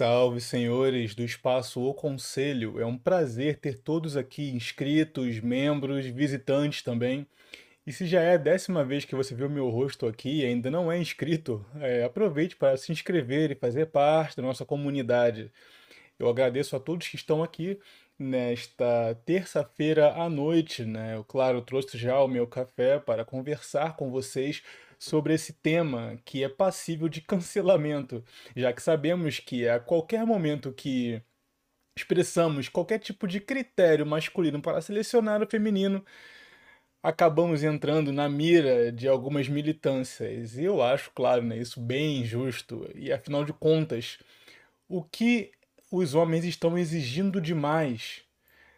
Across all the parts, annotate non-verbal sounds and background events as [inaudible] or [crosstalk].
Salve, senhores do espaço O Conselho. É um prazer ter todos aqui inscritos, membros, visitantes também. E se já é a décima vez que você vê o meu rosto aqui e ainda não é inscrito, é, aproveite para se inscrever e fazer parte da nossa comunidade. Eu agradeço a todos que estão aqui nesta terça-feira à noite, né? Eu, claro, trouxe já o meu café para conversar com vocês sobre esse tema que é passível de cancelamento, já que sabemos que a qualquer momento que expressamos qualquer tipo de critério masculino para selecionar o feminino, acabamos entrando na mira de algumas militâncias. E eu acho, claro, né, isso bem injusto. E afinal de contas, o que os homens estão exigindo demais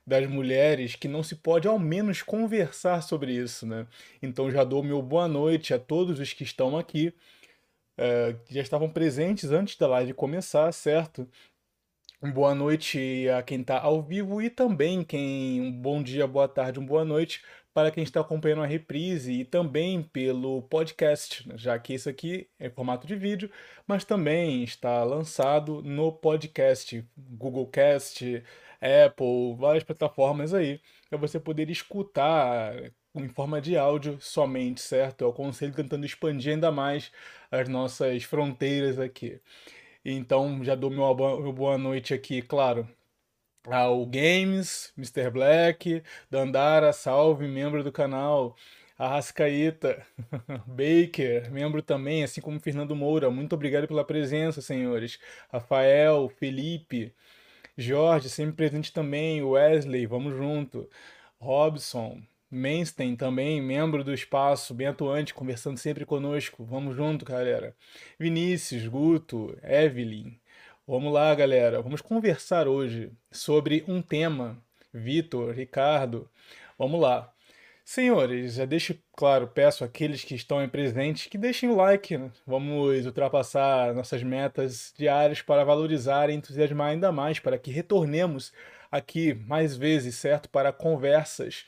das mulheres que não se pode ao menos conversar sobre isso, né? Então já dou meu boa noite a todos os que estão aqui, é, que já estavam presentes antes da live começar, certo? Boa noite a quem está ao vivo e também quem um bom dia, boa tarde, um boa noite para quem está acompanhando a reprise e também pelo podcast, né? já que isso aqui é formato de vídeo, mas também está lançado no podcast, Google Cast, Apple, várias plataformas aí, para você poder escutar em forma de áudio somente, certo? Eu aconselho tentando expandir ainda mais as nossas fronteiras aqui. Então já dou meu boa noite aqui, claro, ao Games, Mr. Black, Dandara, salve, membro do canal, Arrascaíta, [laughs] Baker, membro também, assim como Fernando Moura, muito obrigado pela presença, senhores. Rafael, Felipe, Jorge, sempre presente também, Wesley, vamos junto. Robson, Mainstein também, membro do espaço, bem atuante, conversando sempre conosco. Vamos junto, galera. Vinícius, Guto, Evelyn, Vamos lá, galera. Vamos conversar hoje sobre um tema. Vitor, Ricardo, vamos lá. Senhores, já deixo claro, peço àqueles que estão em presente que deixem o like. Né? Vamos ultrapassar nossas metas diárias para valorizar e entusiasmar ainda mais, para que retornemos aqui mais vezes, certo? Para conversas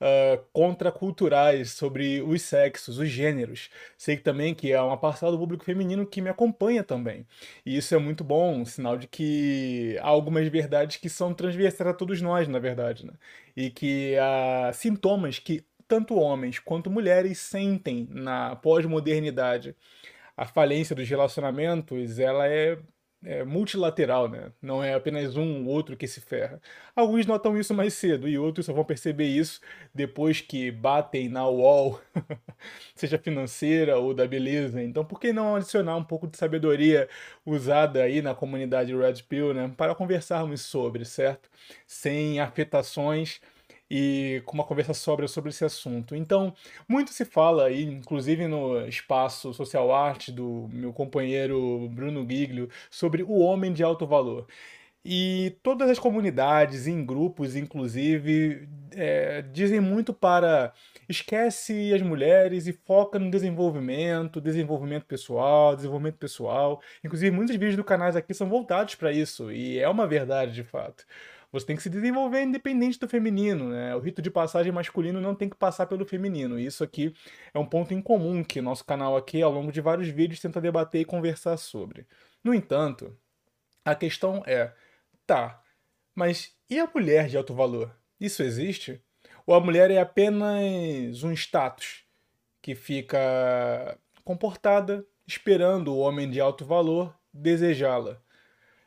uh, contraculturais sobre os sexos, os gêneros. Sei também que há uma parcela do público feminino que me acompanha também. E isso é muito bom, um sinal de que há algumas verdades que são transversais a todos nós, na verdade, né? E que há sintomas que tanto homens quanto mulheres sentem na pós-modernidade. A falência dos relacionamentos, ela é é, multilateral, né? Não é apenas um ou outro que se ferra. Alguns notam isso mais cedo e outros só vão perceber isso depois que batem na wall, [laughs] seja financeira ou da beleza. Então, por que não adicionar um pouco de sabedoria usada aí na comunidade Red Pill, né? Para conversarmos sobre, certo? Sem afetações e com uma conversa sóbria sobre esse assunto. Então, muito se fala aí, inclusive no espaço Social Art do meu companheiro Bruno Giglio, sobre o homem de alto valor. E todas as comunidades, em grupos, inclusive, é, dizem muito para esquece as mulheres e foca no desenvolvimento, desenvolvimento pessoal, desenvolvimento pessoal. Inclusive, muitos vídeos do canal aqui são voltados para isso, e é uma verdade de fato. Você tem que se desenvolver independente do feminino, né? O rito de passagem masculino não tem que passar pelo feminino. Isso aqui é um ponto em comum que nosso canal aqui, ao longo de vários vídeos, tenta debater e conversar sobre. No entanto, a questão é, tá, mas e a mulher de alto valor? Isso existe? Ou a mulher é apenas um status que fica comportada, esperando o homem de alto valor desejá-la?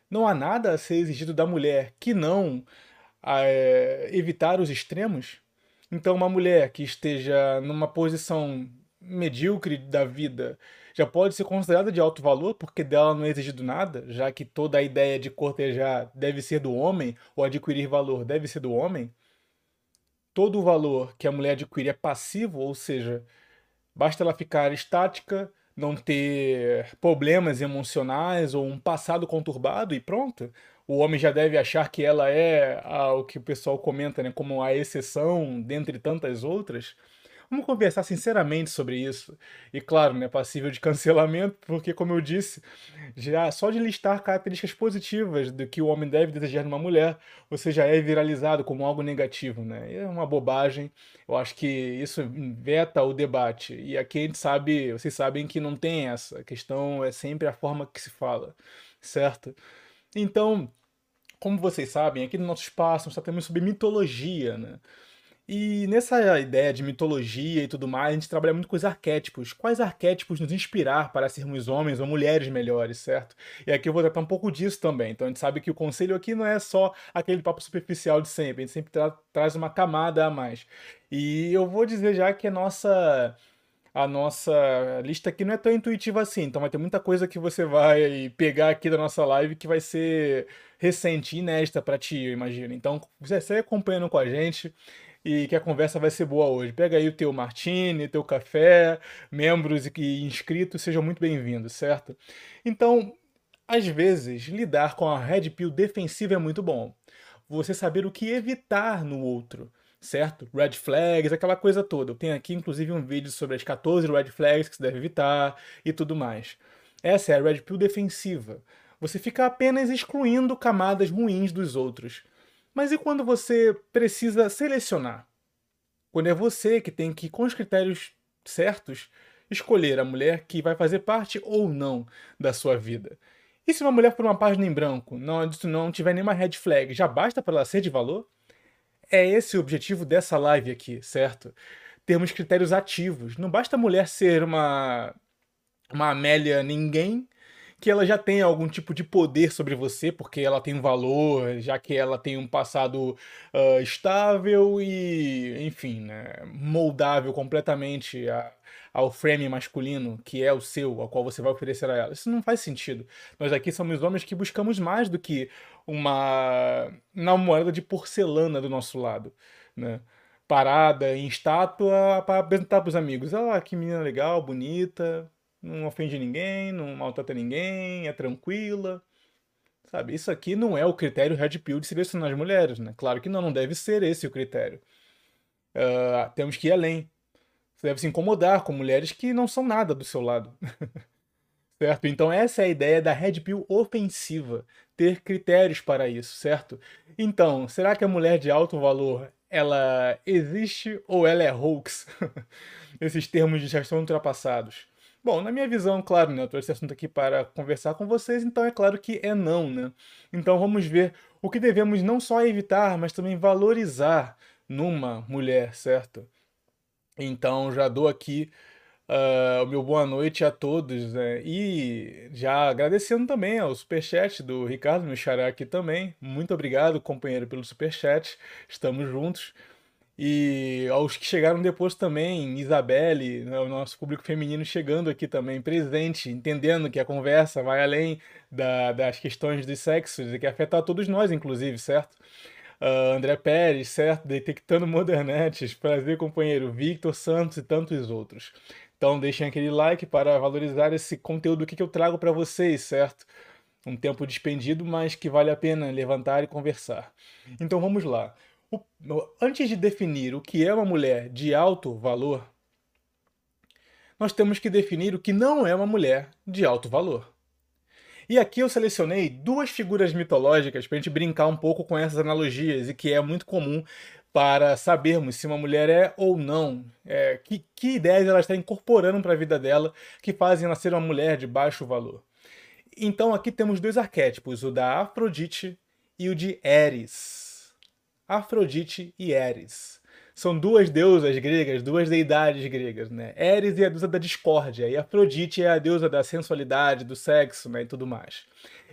Não há nada a ser exigido da mulher que não é, evitar os extremos? Então, uma mulher que esteja numa posição medíocre da vida já pode ser considerada de alto valor porque dela não é exigido nada, já que toda a ideia de cortejar deve ser do homem ou adquirir valor deve ser do homem? Todo o valor que a mulher adquire é passivo, ou seja, basta ela ficar estática, não ter problemas emocionais ou um passado conturbado e pronto. O homem já deve achar que ela é a, o que o pessoal comenta né, como a exceção dentre tantas outras. Vamos conversar sinceramente sobre isso. E claro, né, passível de [laughs] cancelamento, porque como eu disse, já só de listar características positivas do que o homem deve desejar numa mulher, você já é viralizado como algo negativo, né? É uma bobagem. Eu acho que isso veta o debate. E aqui a gente sabe, vocês sabem que não tem essa. A questão é sempre a forma que se fala, certo? Então, como vocês sabem, aqui no nosso espaço nós tratamos sobre mitologia, né? E nessa ideia de mitologia e tudo mais, a gente trabalha muito com os arquétipos. Quais arquétipos nos inspirar para sermos homens ou mulheres melhores, certo? E aqui eu vou tratar um pouco disso também. Então a gente sabe que o conselho aqui não é só aquele papo superficial de sempre, a gente sempre tra traz uma camada a mais. E eu vou dizer já que a nossa a nossa lista aqui não é tão intuitiva assim, então vai ter muita coisa que você vai pegar aqui da nossa live que vai ser recente, inédita para ti, eu imagino. Então, você segue acompanhando com a gente e que a conversa vai ser boa hoje. Pega aí o teu martini, teu café, membros e inscritos, sejam muito bem-vindos, certo? Então, às vezes, lidar com a red pill defensiva é muito bom. Você saber o que evitar no outro certo? Red flags, aquela coisa toda. Eu tenho aqui, inclusive, um vídeo sobre as 14 red flags que se deve evitar e tudo mais. Essa é a red pill defensiva. Você fica apenas excluindo camadas ruins dos outros. Mas e quando você precisa selecionar? Quando é você que tem que, com os critérios certos, escolher a mulher que vai fazer parte ou não da sua vida. E se uma mulher por uma página em branco não, não tiver nenhuma red flag, já basta para ela ser de valor? É esse o objetivo dessa live aqui, certo? Termos critérios ativos. Não basta a mulher ser uma, uma Amélia ninguém, que ela já tem algum tipo de poder sobre você, porque ela tem um valor, já que ela tem um passado uh, estável e, enfim, né, moldável completamente a, ao frame masculino, que é o seu, ao qual você vai oferecer a ela. Isso não faz sentido. Nós aqui somos homens que buscamos mais do que uma namorada de porcelana do nosso lado, né? Parada em estátua para apresentar para os amigos. Ah, que menina legal, bonita, não ofende ninguém, não maltrata ninguém, é tranquila. Sabe, isso aqui não é o critério Red Pill de selecionar as mulheres, né? Claro que não, não deve ser esse o critério. Uh, temos que ir além. Você deve se incomodar com mulheres que não são nada do seu lado. [laughs] certo? Então essa é a ideia da Red Pill ofensiva, ter critérios para isso, certo? Então, será que a mulher de alto valor, ela existe ou ela é hoax? [laughs] Esses termos já estão ultrapassados. Bom, na minha visão, claro, né, eu trouxe esse assunto aqui para conversar com vocês, então é claro que é não, né? Então vamos ver o que devemos não só evitar, mas também valorizar numa mulher, certo? Então já dou aqui uh, o meu boa noite a todos, né? E já agradecendo também ao superchat do Ricardo, meu xará aqui também. Muito obrigado, companheiro, pelo superchat. Estamos juntos. E aos que chegaram depois também, Isabelle, né, o nosso público feminino chegando aqui também, presente, entendendo que a conversa vai além da, das questões dos sexos e que afeta todos nós, inclusive, certo? Uh, André Pérez, certo? Detectando [laughs] Modernetes, prazer, companheiro, Victor Santos e tantos outros. Então deixem aquele like para valorizar esse conteúdo que eu trago para vocês, certo? Um tempo despendido, mas que vale a pena levantar e conversar. Então vamos lá. O, antes de definir o que é uma mulher de alto valor, nós temos que definir o que não é uma mulher de alto valor. E aqui eu selecionei duas figuras mitológicas para a gente brincar um pouco com essas analogias e que é muito comum para sabermos se uma mulher é ou não, é, que, que ideias ela está incorporando para a vida dela que fazem ela ser uma mulher de baixo valor. Então aqui temos dois arquétipos, o da Afrodite e o de Eris. Afrodite e Eris. São duas deusas gregas, duas deidades gregas, né? Eris é a deusa da discórdia e Afrodite é a deusa da sensualidade, do sexo, né, e tudo mais.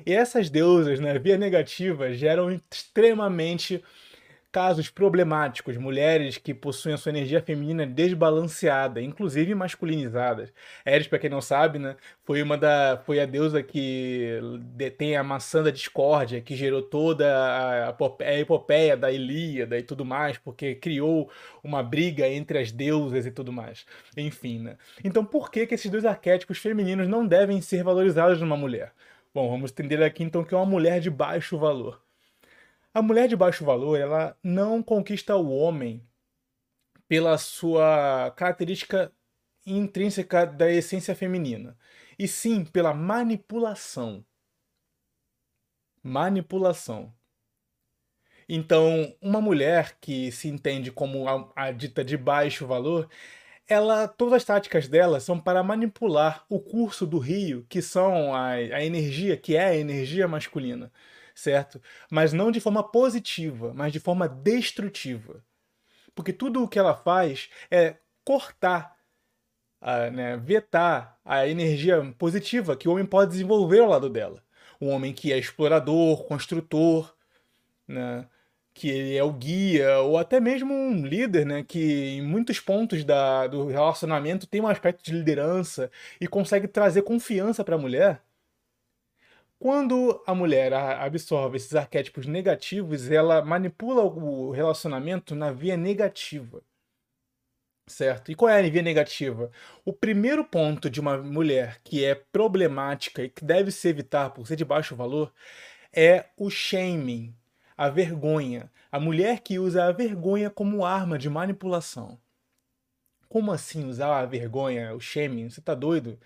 E essas deusas, né, via negativa, geram extremamente casos problemáticos, mulheres que possuem a sua energia feminina desbalanceada, inclusive masculinizada. Eris, para quem não sabe, né, foi uma da foi a deusa que detém a maçã da discórdia, que gerou toda a, a epopeia da Ilíada e tudo mais, porque criou uma briga entre as deusas e tudo mais. Enfim, né? Então, por que que esses dois arquétipos femininos não devem ser valorizados numa mulher? Bom, vamos entender aqui então que é uma mulher de baixo valor. A mulher de baixo valor, ela não conquista o homem pela sua característica intrínseca da essência feminina, e sim pela manipulação. Manipulação. Então, uma mulher que se entende como a, a dita de baixo valor, ela, todas as táticas dela são para manipular o curso do rio, que são a, a energia, que é a energia masculina, certo? Mas não de forma positiva, mas de forma destrutiva. Porque tudo o que ela faz é cortar, a, né, vetar a energia positiva que o homem pode desenvolver ao lado dela. Um homem que é explorador, construtor, né? que ele é o guia, ou até mesmo um líder, né, que em muitos pontos da, do relacionamento tem um aspecto de liderança e consegue trazer confiança para a mulher. Quando a mulher absorve esses arquétipos negativos, ela manipula o relacionamento na via negativa. Certo? E qual é a via negativa? O primeiro ponto de uma mulher que é problemática e que deve se evitar por ser de baixo valor é o shaming, a vergonha. A mulher que usa a vergonha como arma de manipulação. Como assim usar a vergonha, o shaming? Você tá doido?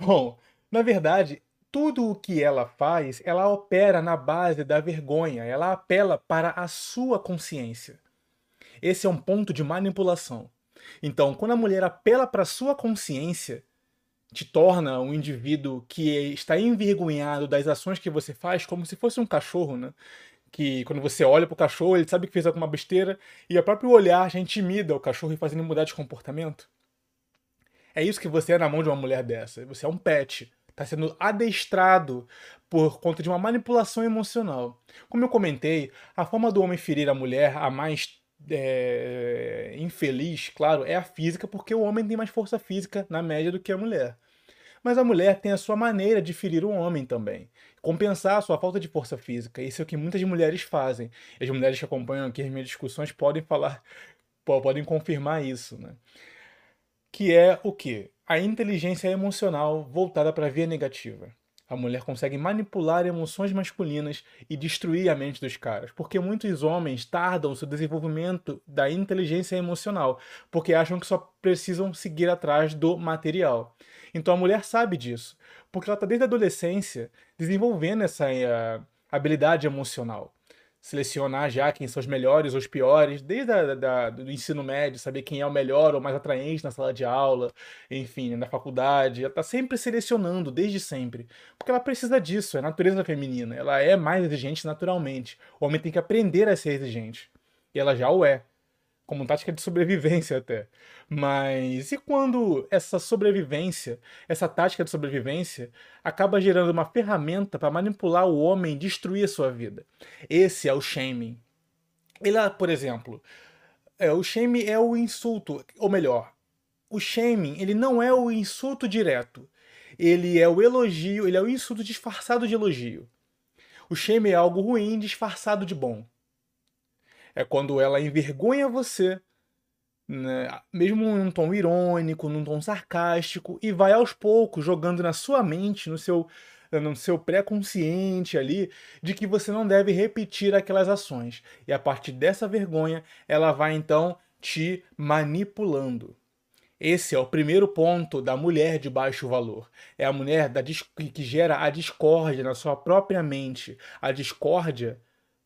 Bom, na verdade, tudo o que ela faz, ela opera na base da vergonha, ela apela para a sua consciência. Esse é um ponto de manipulação. Então, quando a mulher apela para a sua consciência, te torna um indivíduo que está envergonhado das ações que você faz, como se fosse um cachorro, né? que quando você olha pro cachorro, ele sabe que fez alguma besteira e o próprio olhar já intimida o cachorro e fazendo mudar de comportamento. É isso que você é na mão de uma mulher dessa. Você é um pet. Está sendo adestrado por conta de uma manipulação emocional. Como eu comentei, a forma do homem ferir a mulher, a mais é, infeliz, claro, é a física, porque o homem tem mais força física na média do que a mulher. Mas a mulher tem a sua maneira de ferir o homem também. Compensar a sua falta de força física. Isso é o que muitas mulheres fazem. As mulheres que acompanham aqui as minhas discussões podem falar, podem confirmar isso, né? Que é o que? A inteligência emocional voltada para a via negativa. A mulher consegue manipular emoções masculinas e destruir a mente dos caras, porque muitos homens tardam o seu desenvolvimento da inteligência emocional, porque acham que só precisam seguir atrás do material. Então a mulher sabe disso, porque ela está desde a adolescência desenvolvendo essa uh, habilidade emocional. Selecionar já quem são os melhores ou os piores, desde a, da, do ensino médio, saber quem é o melhor ou mais atraente na sala de aula, enfim, na faculdade. Ela está sempre selecionando, desde sempre. Porque ela precisa disso, é a natureza feminina. Ela é mais exigente naturalmente. O homem tem que aprender a ser exigente. E ela já o é como tática de sobrevivência até. Mas e quando essa sobrevivência, essa tática de sobrevivência, acaba gerando uma ferramenta para manipular o homem e destruir a sua vida? Esse é o shaming. Ele, por exemplo, é, o shaming é o insulto, ou melhor, o shaming ele não é o insulto direto. Ele é o elogio, ele é o insulto disfarçado de elogio. O shaming é algo ruim disfarçado de bom. É quando ela envergonha você, né, mesmo num tom irônico, num tom sarcástico, e vai aos poucos jogando na sua mente, no seu, no seu pré-consciente ali, de que você não deve repetir aquelas ações. E a partir dessa vergonha, ela vai então te manipulando. Esse é o primeiro ponto da mulher de baixo valor. É a mulher da, que gera a discórdia na sua própria mente, a discórdia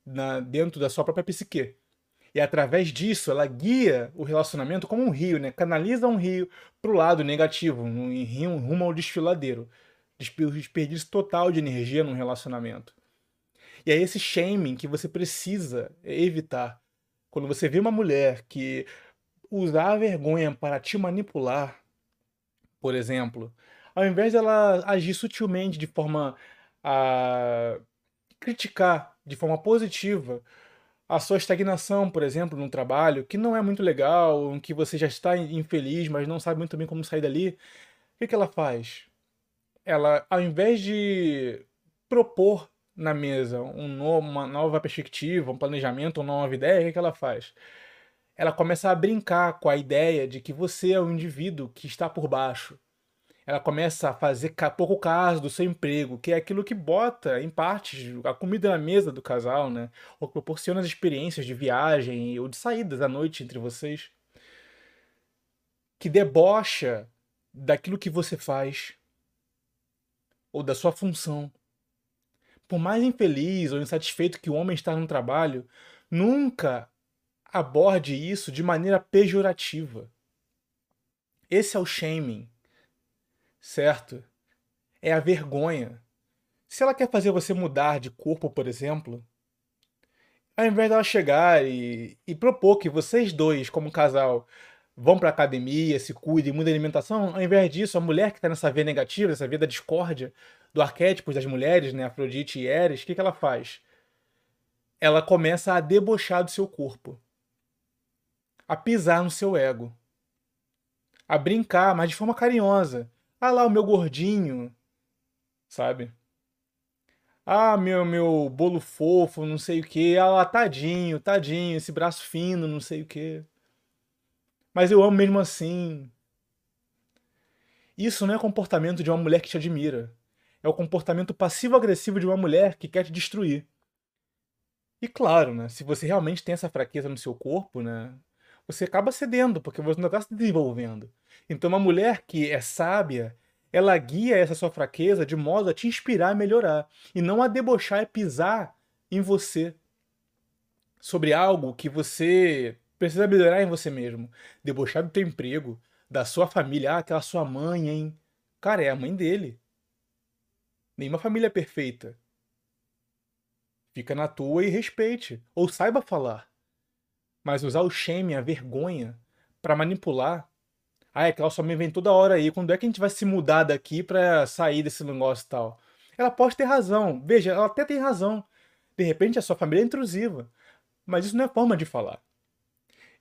na, dentro da sua própria psique. E através disso, ela guia o relacionamento como um rio, né? Canaliza um rio para o lado negativo, um rio rumo ao desfiladeiro. Desperdício total de energia num relacionamento. E é esse shaming que você precisa evitar. Quando você vê uma mulher que usar a vergonha para te manipular, por exemplo, ao invés dela agir sutilmente de forma a criticar de forma positiva a sua estagnação, por exemplo, num trabalho que não é muito legal, em que você já está infeliz, mas não sabe muito bem como sair dali, o que, que ela faz? Ela, ao invés de propor na mesa um uma nova perspectiva, um planejamento, uma nova ideia, o que, que ela faz? Ela começa a brincar com a ideia de que você é o indivíduo que está por baixo ela começa a fazer pouco caso do seu emprego, que é aquilo que bota, em parte, a comida na mesa do casal, né? Ou proporciona as experiências de viagem ou de saídas à noite entre vocês. Que debocha daquilo que você faz ou da sua função. Por mais infeliz ou insatisfeito que o homem está no trabalho, nunca aborde isso de maneira pejorativa. Esse é o shaming, certo? É a vergonha. Se ela quer fazer você mudar de corpo, por exemplo, ao invés dela chegar e, e propor que vocês dois, como casal, vão pra academia, se cuidem, mudem a alimentação, ao invés disso, a mulher que está nessa via negativa, essa via da discórdia, do arquétipo das mulheres, né, Afrodite e Eris, o que, que ela faz? Ela começa a debochar do seu corpo, a pisar no seu ego, a brincar, mas de forma carinhosa. Ah lá, o meu gordinho, sabe? Ah, meu, meu bolo fofo, não sei o que. Ah lá, tadinho, tadinho, esse braço fino, não sei o que. Mas eu amo mesmo assim. Isso não é comportamento de uma mulher que te admira. É o comportamento passivo-agressivo de uma mulher que quer te destruir. E claro, né, se você realmente tem essa fraqueza no seu corpo, né, você acaba cedendo, porque você não está se desenvolvendo. Então, uma mulher que é sábia, ela guia essa sua fraqueza de modo a te inspirar a melhorar. E não a debochar e pisar em você. Sobre algo que você precisa melhorar em você mesmo. Debochar do teu emprego, da sua família. Ah, aquela sua mãe, hein? Cara, é a mãe dele. Nenhuma família é perfeita. Fica na tua e respeite. Ou saiba falar. Mas usar o shame, a vergonha, para manipular. Ah, é que ela só me vem toda hora aí. Quando é que a gente vai se mudar daqui pra sair desse negócio e tal? Ela pode ter razão. Veja, ela até tem razão. De repente a sua família é intrusiva. Mas isso não é forma de falar.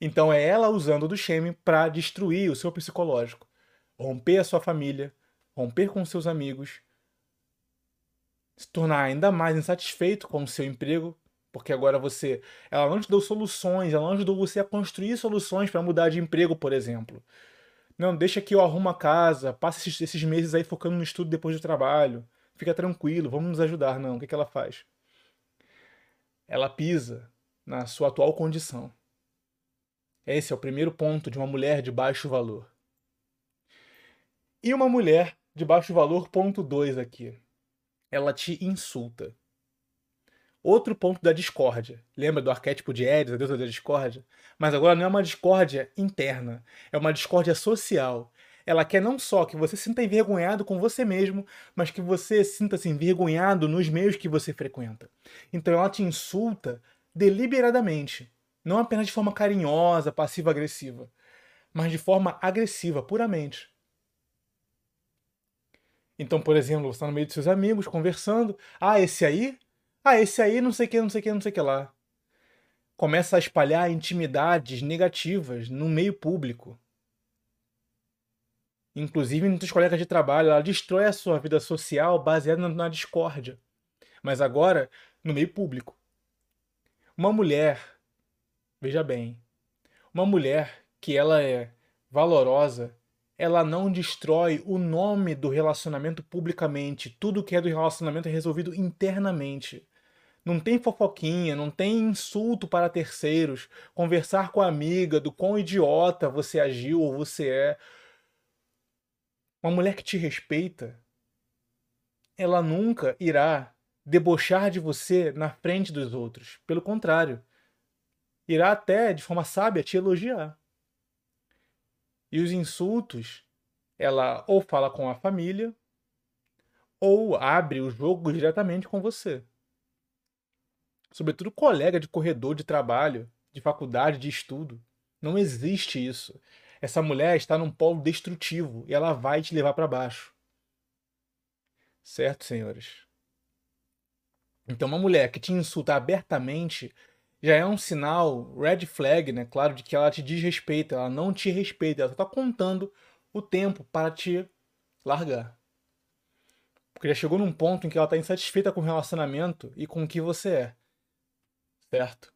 Então é ela usando do shame para destruir o seu psicológico. Romper a sua família, romper com seus amigos, se tornar ainda mais insatisfeito com o seu emprego, porque agora você, ela não te deu soluções, ela não ajudou você a construir soluções para mudar de emprego, por exemplo. Não, deixa que eu arrumo a casa, passa esses, esses, meses aí focando no estudo depois do trabalho. Fica tranquilo, vamos nos ajudar. Não, o que, que ela faz? Ela pisa na sua atual condição. Esse é o primeiro ponto de uma mulher de baixo valor. E uma mulher de baixo valor, ponto 2 aqui. Ela te insulta. Outro ponto da discórdia. Lembra do arquétipo de Eris, a deusa da discórdia? Mas agora não é uma discórdia interna, é uma discórdia social. Ela quer não só que você sinta envergonhado com você mesmo, mas que você sinta-se envergonhado nos meios que você frequenta. Então ela te insulta deliberadamente, não apenas de forma carinhosa, passiva-agressiva, mas de forma agressiva, puramente. Então, por exemplo, você está no meio de seus amigos, conversando. Ah, esse aí? Ah, esse aí não sei o que, não sei o que, não sei o que lá. Começa a espalhar intimidades negativas no meio público. Inclusive entre os colegas de trabalho, ela destrói a sua vida social baseada na discórdia. Mas agora, no meio público. Uma mulher, veja bem, uma mulher que ela é valorosa, ela não destrói o nome do relacionamento publicamente. Tudo que é do relacionamento é resolvido internamente. Não tem fofoquinha, não tem insulto para terceiros, conversar com a amiga do quão idiota você agiu ou você é. Uma mulher que te respeita, ela nunca irá debochar de você na frente dos outros. Pelo contrário, irá até, de forma sábia, te elogiar. E os insultos, ela ou fala com a família, ou abre o jogo diretamente com você. Sobretudo colega de corredor de trabalho, de faculdade, de estudo. Não existe isso. Essa mulher está num polo destrutivo e ela vai te levar para baixo. Certo, senhores? Então, uma mulher que te insulta abertamente já é um sinal, red flag, né? Claro, de que ela te desrespeita, ela não te respeita, ela está contando o tempo para te largar. Porque já chegou num ponto em que ela está insatisfeita com o relacionamento e com o que você é. Certo?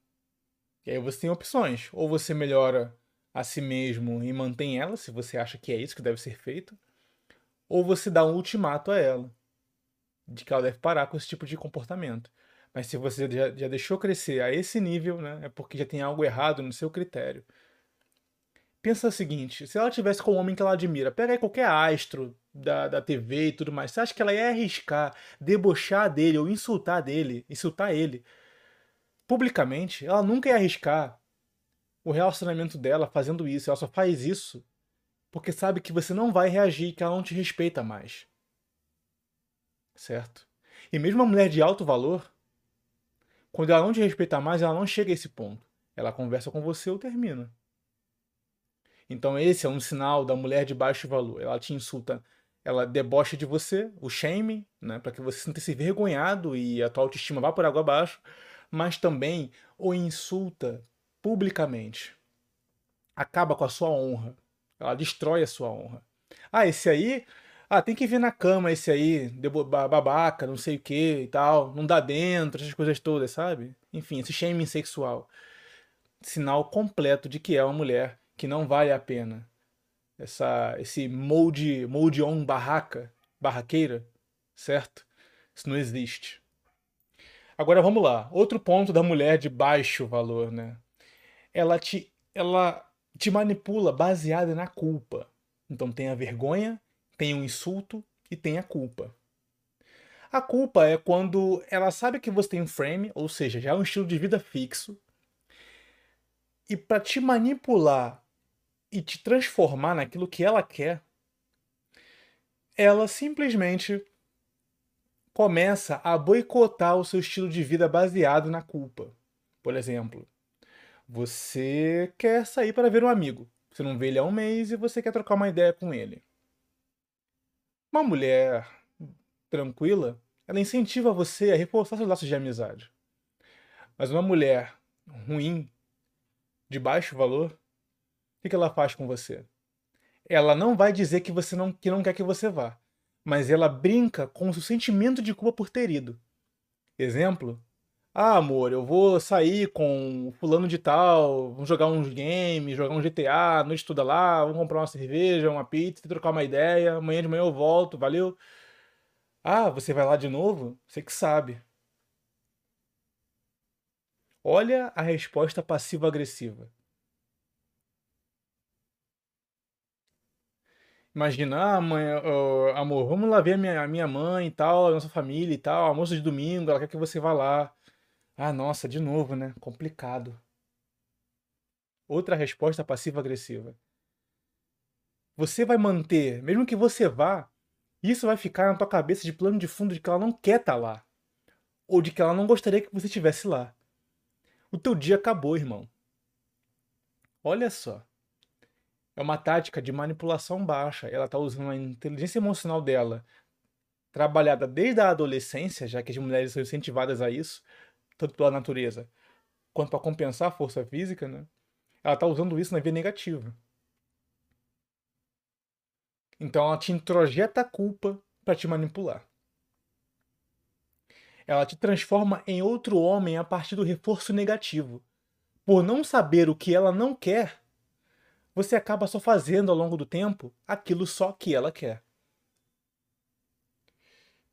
E aí você tem opções. Ou você melhora a si mesmo e mantém ela, se você acha que é isso que deve ser feito. Ou você dá um ultimato a ela. De que ela deve parar com esse tipo de comportamento. Mas se você já, já deixou crescer a esse nível, né, é porque já tem algo errado no seu critério. Pensa o seguinte, se ela tivesse com um homem que ela admira, pega aí qualquer astro da, da TV e tudo mais, você acha que ela ia arriscar, debochar dele ou insultar dele, insultar ele publicamente? Ela nunca ia arriscar o relacionamento dela fazendo isso, ela só faz isso porque sabe que você não vai reagir, que ela não te respeita mais. Certo? E mesmo uma mulher de alto valor, quando ela não te respeita mais, ela não chega a esse ponto. Ela conversa com você ou termina. Então esse é um sinal da mulher de baixo valor. Ela te insulta, ela debocha de você, o shame, né, para que você se sinta-se envergonhado e a tua autoestima vá por água abaixo, mas também o insulta publicamente. Acaba com a sua honra. Ela destrói a sua honra. Ah, esse aí, ah, tem que vir na cama esse aí, babaca, não sei o que e tal, não dá dentro, essas coisas todas, sabe? Enfim, esse shaming sexual. Sinal completo de que é uma mulher que não vale a pena. Essa, esse molde, molde on barraca, barraqueira, certo? Isso não existe. Agora vamos lá. Outro ponto da mulher de baixo valor, né? Ela te, ela te manipula baseada na culpa. Então tem a vergonha, tem o insulto e tem a culpa. A culpa é quando ela sabe que você tem um frame, ou seja, já é um estilo de vida fixo, e para te manipular e te transformar naquilo que ela quer, ela simplesmente começa a boicotar o seu estilo de vida baseado na culpa. Por exemplo, você quer sair para ver um amigo. Você não vê ele há um mês e você quer trocar uma ideia com ele. Uma mulher tranquila, ela incentiva você a reforçar seus laços de amizade. Mas uma mulher ruim, de baixo valor, que, que ela faz com você? Ela não vai dizer que você não, que não quer que você vá, mas ela brinca com o seu sentimento de culpa por ter ido. Exemplo? Ah, amor, eu vou sair com fulano de tal, vamos jogar uns games, jogar um GTA, noite toda lá, vamos comprar uma cerveja, uma pizza, trocar uma ideia, amanhã de manhã eu volto, valeu? Ah, você vai lá de novo? Você que sabe. Olha a resposta passiva-agressiva. Imagina, ah, mãe, uh, amor, vamos lá ver a minha, a minha mãe e tal, a nossa família e tal, almoço de domingo, ela quer que você vá lá. Ah, nossa, de novo, né? Complicado. Outra resposta passiva-agressiva. Você vai manter, mesmo que você vá, isso vai ficar na tua cabeça de plano de fundo de que ela não quer estar tá lá. Ou de que ela não gostaria que você estivesse lá. O teu dia acabou, irmão. Olha só. É uma tática de manipulação baixa. Ela está usando a inteligência emocional dela, trabalhada desde a adolescência, já que as mulheres são incentivadas a isso, tanto pela natureza quanto para compensar a força física, né? Ela está usando isso na via negativa. Então ela te introjeta a culpa para te manipular. Ela te transforma em outro homem a partir do reforço negativo. Por não saber o que ela não quer, você acaba só fazendo ao longo do tempo aquilo só que ela quer.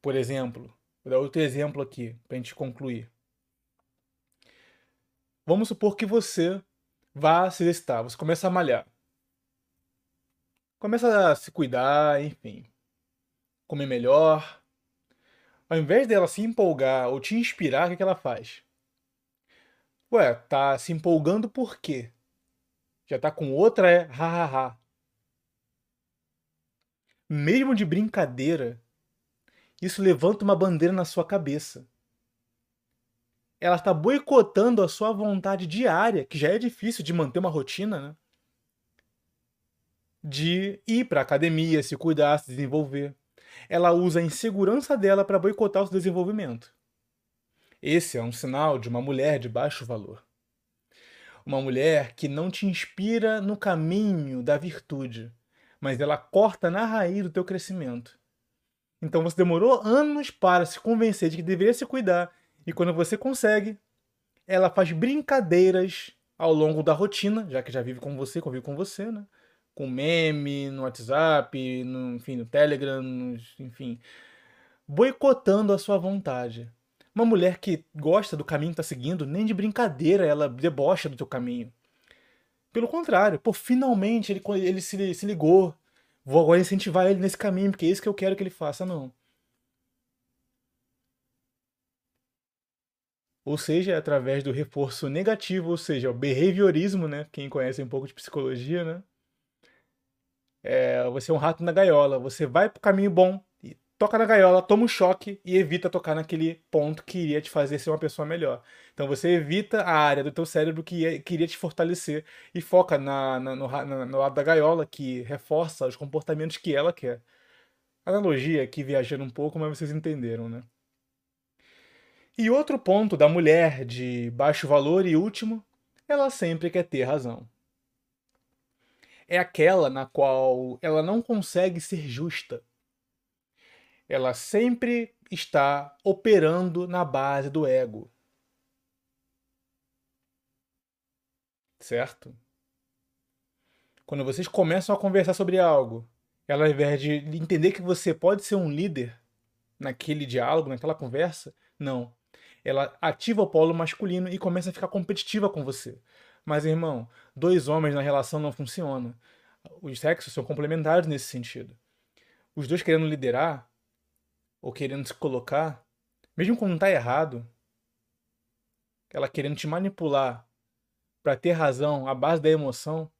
Por exemplo, vou dar outro exemplo aqui para a gente concluir. Vamos supor que você vá se exercitar, você começa a malhar. Começa a se cuidar, enfim. Comer melhor. Ao invés dela se empolgar ou te inspirar, o que, que ela faz? Ué, tá se empolgando por quê? Já tá com outra, é hahaha. Mesmo de brincadeira, isso levanta uma bandeira na sua cabeça. Ela está boicotando a sua vontade diária, que já é difícil de manter uma rotina, né? De ir para academia, se cuidar, se desenvolver. Ela usa a insegurança dela para boicotar o seu desenvolvimento. Esse é um sinal de uma mulher de baixo valor uma mulher que não te inspira no caminho da virtude, mas ela corta na raiz do teu crescimento. Então você demorou anos para se convencer de que deveria se cuidar, e quando você consegue, ela faz brincadeiras ao longo da rotina, já que já vive com você, convive com você, né? Com meme, no WhatsApp, no, enfim, no Telegram, enfim, boicotando a sua vontade. Uma mulher que gosta do caminho que está seguindo, nem de brincadeira ela debocha do teu caminho. Pelo contrário, pô, finalmente ele, ele se, se ligou. Vou agora incentivar ele nesse caminho, porque é isso que eu quero que ele faça, não. Ou seja, é através do reforço negativo, ou seja, o behaviorismo, né? Quem conhece um pouco de psicologia, né? é, você é um rato na gaiola. Você vai pro caminho bom, toca na gaiola, toma um choque e evita tocar naquele ponto que iria te fazer ser uma pessoa melhor. Então você evita a área do teu cérebro que iria te fortalecer e foca na, na, no, na, no lado da gaiola que reforça os comportamentos que ela quer. Analogia aqui viajando um pouco, mas vocês entenderam, né? E outro ponto da mulher de baixo valor e último, ela sempre quer ter razão. É aquela na qual ela não consegue ser justa. Ela sempre está operando na base do ego. Certo? Quando vocês começam a conversar sobre algo, ela ao invés de entender que você pode ser um líder naquele diálogo, naquela conversa, não ela ativa o polo masculino e começa a ficar competitiva com você. Mas, irmão, dois homens na relação não funciona. Os sexos são complementares nesse sentido. Os dois querendo liderar, ou querendo se colocar, mesmo quando tá errado, ela querendo te manipular para ter razão à base da emoção,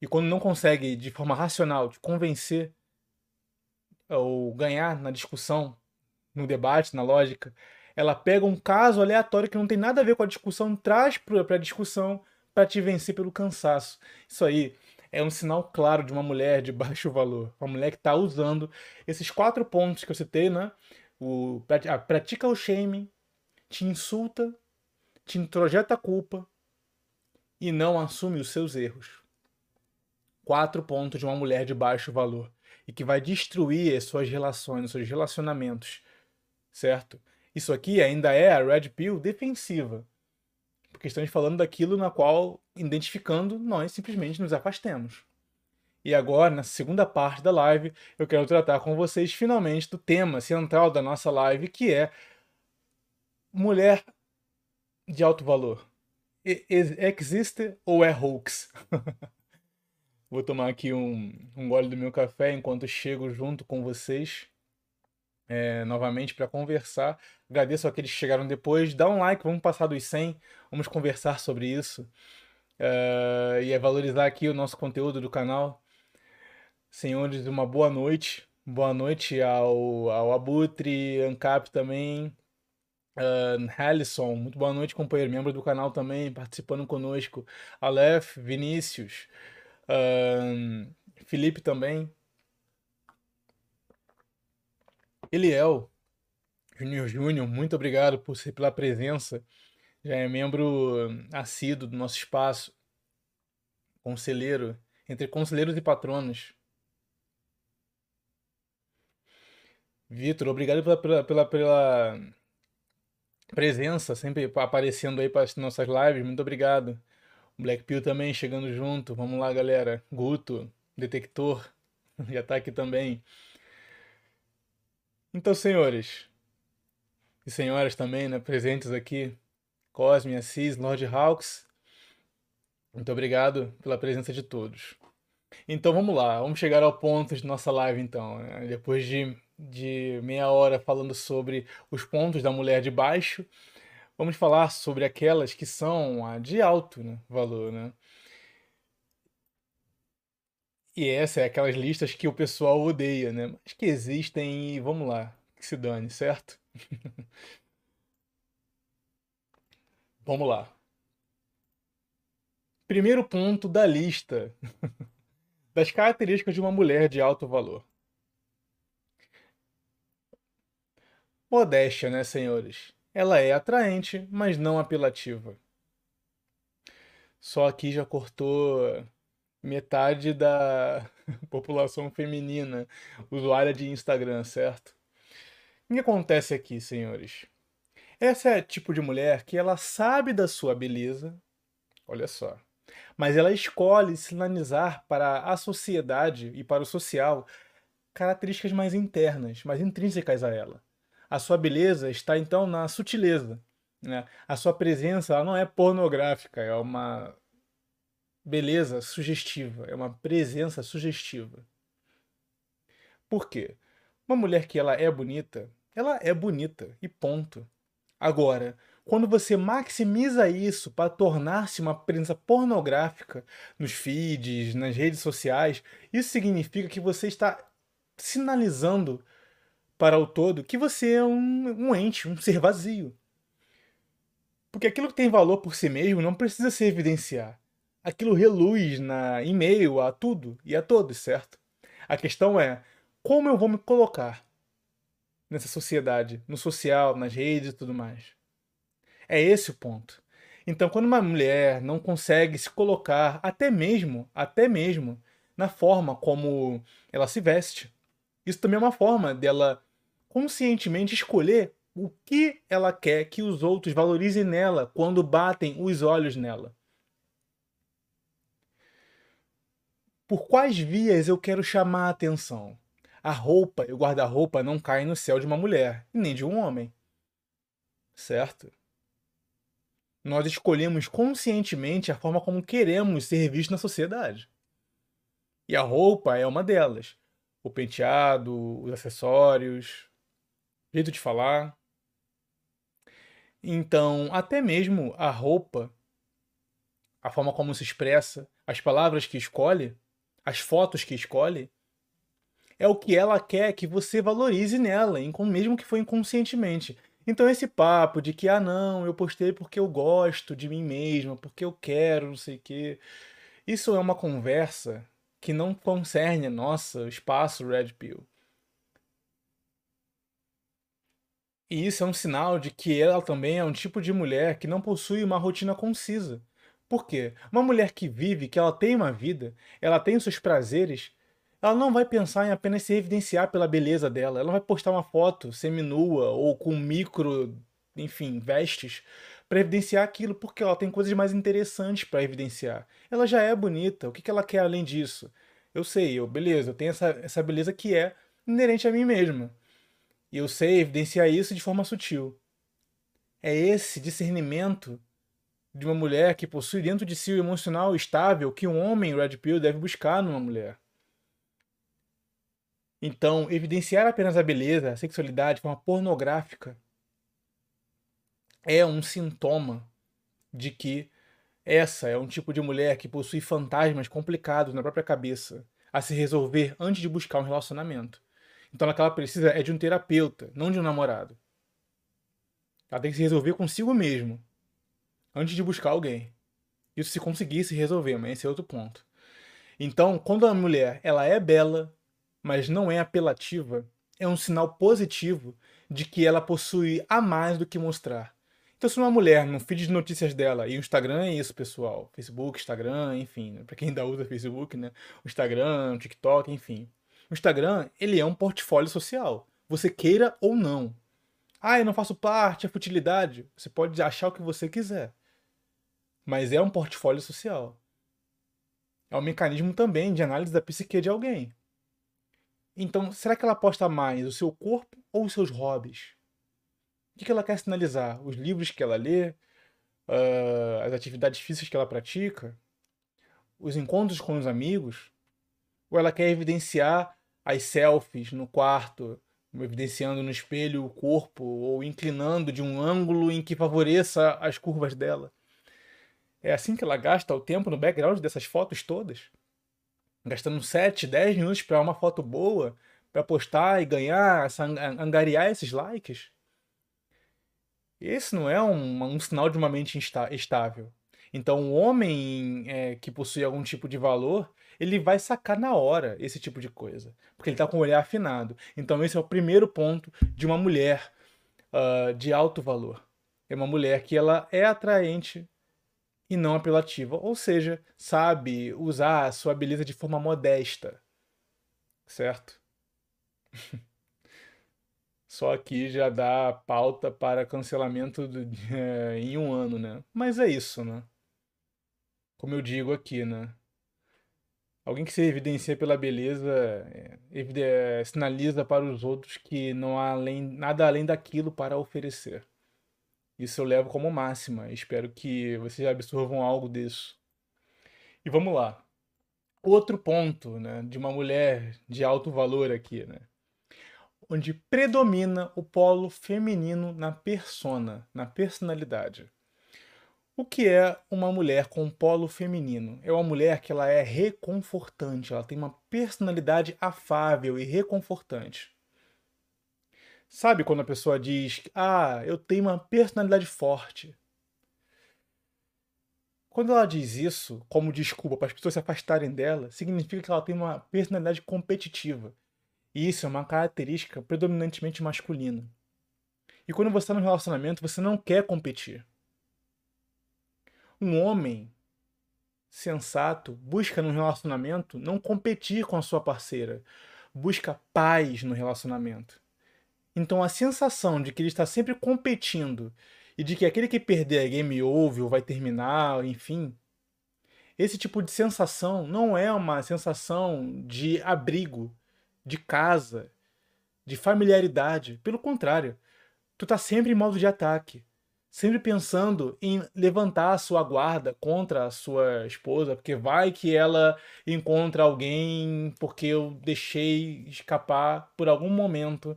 e quando não consegue de forma racional te convencer ou ganhar na discussão no debate, na lógica, ela pega um caso aleatório que não tem nada a ver com a discussão, traz para a discussão para te vencer pelo cansaço. Isso aí é um sinal claro de uma mulher de baixo valor. Uma mulher que está usando esses quatro pontos que eu citei, né? O, pratica o shaming, te insulta, te introjeta a culpa e não assume os seus erros. Quatro pontos de uma mulher de baixo valor e que vai destruir as suas relações, os seus relacionamentos certo? Isso aqui ainda é a Red Pill defensiva. Porque estamos falando daquilo na qual, identificando, nós simplesmente nos afastemos. E agora, na segunda parte da live, eu quero tratar com vocês finalmente do tema central da nossa live, que é mulher de alto valor. Existe ou é hoax? [laughs] Vou tomar aqui um, um gole do meu café enquanto chego junto com vocês é, novamente para conversar. Agradeço aqueles que chegaram depois. Dá um like, vamos passar dos 100, vamos conversar sobre isso. Uh, e é valorizar aqui o nosso conteúdo do canal. Senhores, uma boa noite. Boa noite ao, ao Abutre, Ancap também. Uh, muito boa noite, companheiro, membro do canal também, participando conosco. Aleph, Vinícius, uh, Felipe também, Eliel Júnior Júnior, muito obrigado por pela presença. Já é membro assíduo do nosso espaço. Conselheiro, entre conselheiros e patronos. Vitor, obrigado pela, pela, pela, pela, presença, sempre aparecendo aí para as nossas lives. Muito obrigado. Black Pill também chegando junto. Vamos lá, galera. Guto, Detector, [laughs] já está aqui também. Então, senhores e senhoras também, né, presentes aqui, Cosme, Assis, Lord Hawks, muito obrigado pela presença de todos. Então vamos lá, vamos chegar ao ponto de nossa live então. Né? Depois de, de meia hora falando sobre os pontos da mulher de baixo, vamos falar sobre aquelas que são a de alto né, valor, né? E essa é aquelas listas que o pessoal odeia, né? Mas que existem e vamos lá, que se dane, certo? [laughs] vamos lá. Primeiro ponto da lista [laughs] das características de uma mulher de alto valor. Modéstia, né, senhores? Ela é atraente, mas não apelativa. Só aqui já cortou metade da [laughs] população feminina usuária de Instagram, certo? O que acontece aqui, senhores? Essa é tipo de mulher que ela sabe da sua beleza, olha só, mas ela escolhe sinalizar para a sociedade e para o social características mais internas, mais intrínsecas a ela. A sua beleza está então na sutileza. Né? A sua presença ela não é pornográfica, é uma beleza sugestiva, é uma presença sugestiva. Por quê? Uma mulher que ela é bonita, ela é bonita e ponto. Agora, Quando você maximiza isso para tornar-se uma presença pornográfica nos feeds, nas redes sociais, isso significa que você está sinalizando para o todo que você é um, um ente, um ser vazio. Porque aquilo que tem valor por si mesmo não precisa se evidenciar. Aquilo reluz na, em meio a tudo e a todos, certo? A questão é como eu vou me colocar nessa sociedade, no social, nas redes e tudo mais. É esse o ponto. Então, quando uma mulher não consegue se colocar, até mesmo, até mesmo, na forma como ela se veste, isso também é uma forma dela conscientemente escolher o que ela quer que os outros valorizem nela quando batem os olhos nela. Por quais vias eu quero chamar a atenção? A roupa e o guarda-roupa não caem no céu de uma mulher, nem de um homem. Certo? Nós escolhemos conscientemente a forma como queremos ser vistos na sociedade. E a roupa é uma delas. O penteado, os acessórios, jeito de falar. Então, até mesmo a roupa, a forma como se expressa, as palavras que escolhe, as fotos que escolhe, é o que ela quer que você valorize nela, mesmo que foi inconscientemente. Então esse papo de que, ah não, eu postei porque eu gosto de mim mesma, porque eu quero, não sei o quê. Isso é uma conversa que não concerne nossa espaço Red Pill. E isso é um sinal de que ela também é um tipo de mulher que não possui uma rotina concisa. Por quê? Uma mulher que vive, que ela tem uma vida, ela tem os seus prazeres, ela não vai pensar em apenas se evidenciar pela beleza dela. Ela vai postar uma foto seminua ou com micro, enfim, vestes para evidenciar aquilo, porque ela tem coisas mais interessantes para evidenciar. Ela já é bonita, o que ela quer além disso? Eu sei, eu, beleza, eu tenho essa, essa beleza que é inerente a mim mesma. E eu sei evidenciar isso de forma sutil. É esse discernimento de uma mulher que possui dentro de si o emocional estável que um homem Red Pill deve buscar numa mulher. Então, evidenciar apenas a beleza, a sexualidade de forma pornográfica é um sintoma de que essa é um tipo de mulher que possui fantasmas complicados na própria cabeça a se resolver antes de buscar um relacionamento. Então ela precisa é de um terapeuta, não de um namorado. Ela tem que se resolver consigo mesmo, antes de buscar alguém. Isso se conseguir se resolver, mas esse é outro ponto. Então, quando a mulher ela é bela, mas não é apelativa, é um sinal positivo de que ela possui a mais do que mostrar. Então, se uma mulher no feed de notícias dela, e o Instagram é isso, pessoal, Facebook, Instagram, enfim, né? para quem ainda usa Facebook, né? O Instagram, o TikTok, enfim. O Instagram, ele é um portfólio social. Você queira ou não. Ah, eu não faço parte, é futilidade. Você pode achar o que você quiser. Mas é um portfólio social. É um mecanismo também de análise da psique de alguém. Então, será que ela aposta mais o seu corpo ou os seus hobbies? O que ela quer sinalizar? Os livros que ela lê? Uh, as atividades físicas que ela pratica? Os encontros com os amigos? Ou ela quer evidenciar as selfies no quarto, evidenciando no espelho o corpo ou inclinando de um ângulo em que favoreça as curvas dela. É assim que ela gasta o tempo no background dessas fotos todas? Gastando 7, 10 minutos para uma foto boa, para postar e ganhar, angariar esses likes? Esse não é um, um sinal de uma mente estável. Então, o homem é, que possui algum tipo de valor, ele vai sacar na hora esse tipo de coisa, porque ele está com o olhar afinado. Então, esse é o primeiro ponto de uma mulher uh, de alto valor. É uma mulher que ela é atraente e não apelativa, ou seja, sabe usar a sua beleza de forma modesta, certo? [laughs] Só aqui já dá pauta para cancelamento do, [laughs] é, em um ano, né? Mas é isso, né? Como eu digo aqui, né? Alguém que se evidencia pela beleza é, é, sinaliza para os outros que não há além, nada além daquilo para oferecer. Isso eu levo como máxima. Espero que vocês absorvam algo disso. E vamos lá. Outro ponto né, de uma mulher de alto valor aqui. Né? onde predomina o polo feminino na persona, na personalidade. O que é uma mulher com polo feminino? É uma mulher que ela é reconfortante, ela tem uma personalidade afável e reconfortante. Sabe quando a pessoa diz: "Ah, eu tenho uma personalidade forte"? Quando ela diz isso, como desculpa para as pessoas se afastarem dela, significa que ela tem uma personalidade competitiva. E isso é uma característica predominantemente masculina. E quando você está no relacionamento, você não quer competir. Um homem sensato busca no relacionamento não competir com a sua parceira, busca paz no relacionamento. Então a sensação de que ele está sempre competindo e de que aquele que perder é game over ou vai terminar, enfim, esse tipo de sensação não é uma sensação de abrigo, de casa, de familiaridade. Pelo contrário, tu tá sempre em modo de ataque sempre pensando em levantar a sua guarda contra a sua esposa, porque vai que ela encontra alguém porque eu deixei escapar por algum momento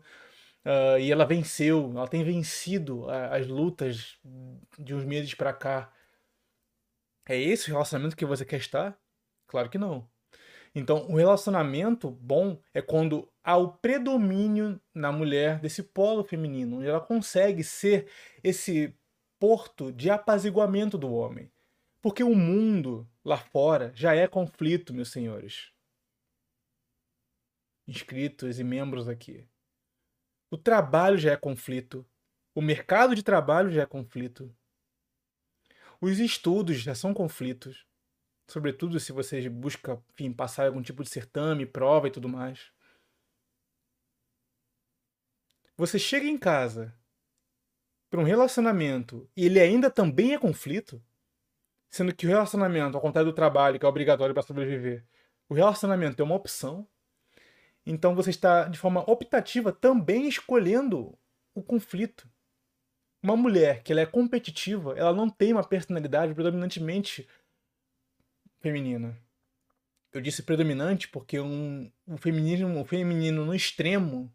uh, e ela venceu, ela tem vencido as lutas de uns meses para cá. É esse o relacionamento que você quer estar? Claro que não. Então, o relacionamento bom é quando há o predomínio na mulher desse polo feminino, onde ela consegue ser esse porto de apaziguamento do homem. Porque o mundo lá fora já é conflito, meus senhores. Inscritos e membros aqui. O trabalho já é conflito. O mercado de trabalho já é conflito. Os estudos já são conflitos. Sobretudo se você busca enfim, passar algum tipo de certame, prova e tudo mais. Você chega em casa para um relacionamento e ele ainda também é conflito, sendo que o relacionamento, ao contrário do trabalho, que é obrigatório para sobreviver, o relacionamento é uma opção, então você está de forma optativa também escolhendo o conflito. Uma mulher que ela é competitiva, ela não tem uma personalidade predominantemente feminina. Eu disse predominante porque um, o, feminismo, o feminino no extremo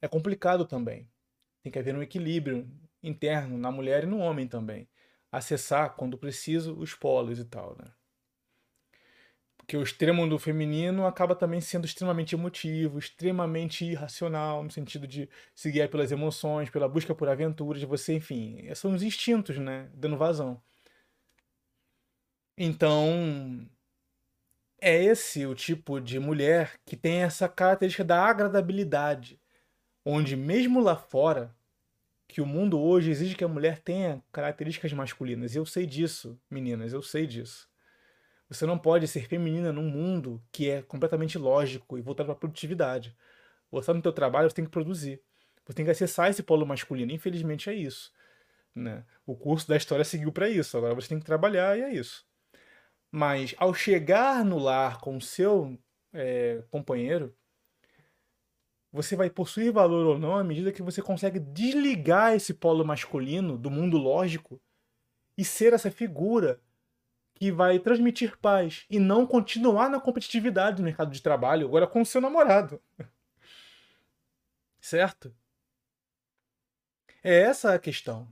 é complicado também. Tem que haver um equilíbrio interno na mulher e no homem também. Acessar, quando preciso, os polos e tal, né? Porque o extremo do feminino acaba também sendo extremamente emotivo, extremamente irracional, no sentido de se guiar pelas emoções, pela busca por aventuras, você, enfim, são os instintos, né? Dando vazão. Então, é esse o tipo de mulher que tem essa característica da agradabilidade, onde mesmo lá fora que o mundo hoje exige que a mulher tenha características masculinas. E eu sei disso, meninas, eu sei disso. Você não pode ser feminina num mundo que é completamente lógico e voltado para produtividade. Você está no teu trabalho, você tem que produzir. Você tem que acessar esse polo masculino. Infelizmente é isso. Né? O curso da história seguiu para isso. Agora você tem que trabalhar e é isso. Mas ao chegar no lar com o seu é, companheiro, você vai possuir valor ou não à medida que você consegue desligar esse polo masculino do mundo lógico e ser essa figura que vai transmitir paz e não continuar na competitividade do mercado de trabalho, agora com o seu namorado. [laughs] Certo? É essa a questão.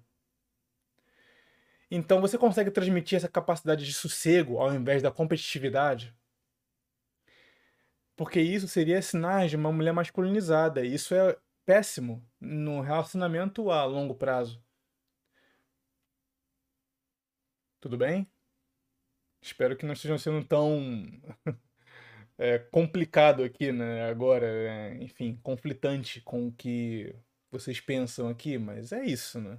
Então você consegue transmitir essa capacidade de sossego ao invés da competitividade? Porque isso seria sinais de uma mulher masculinizada. E isso é péssimo no relacionamento a longo prazo. Tudo bem? Espero que não estejam sendo tão [laughs] é, complicado aqui, né? Agora, é, enfim, conflitante com o que vocês pensam aqui, mas é isso, né?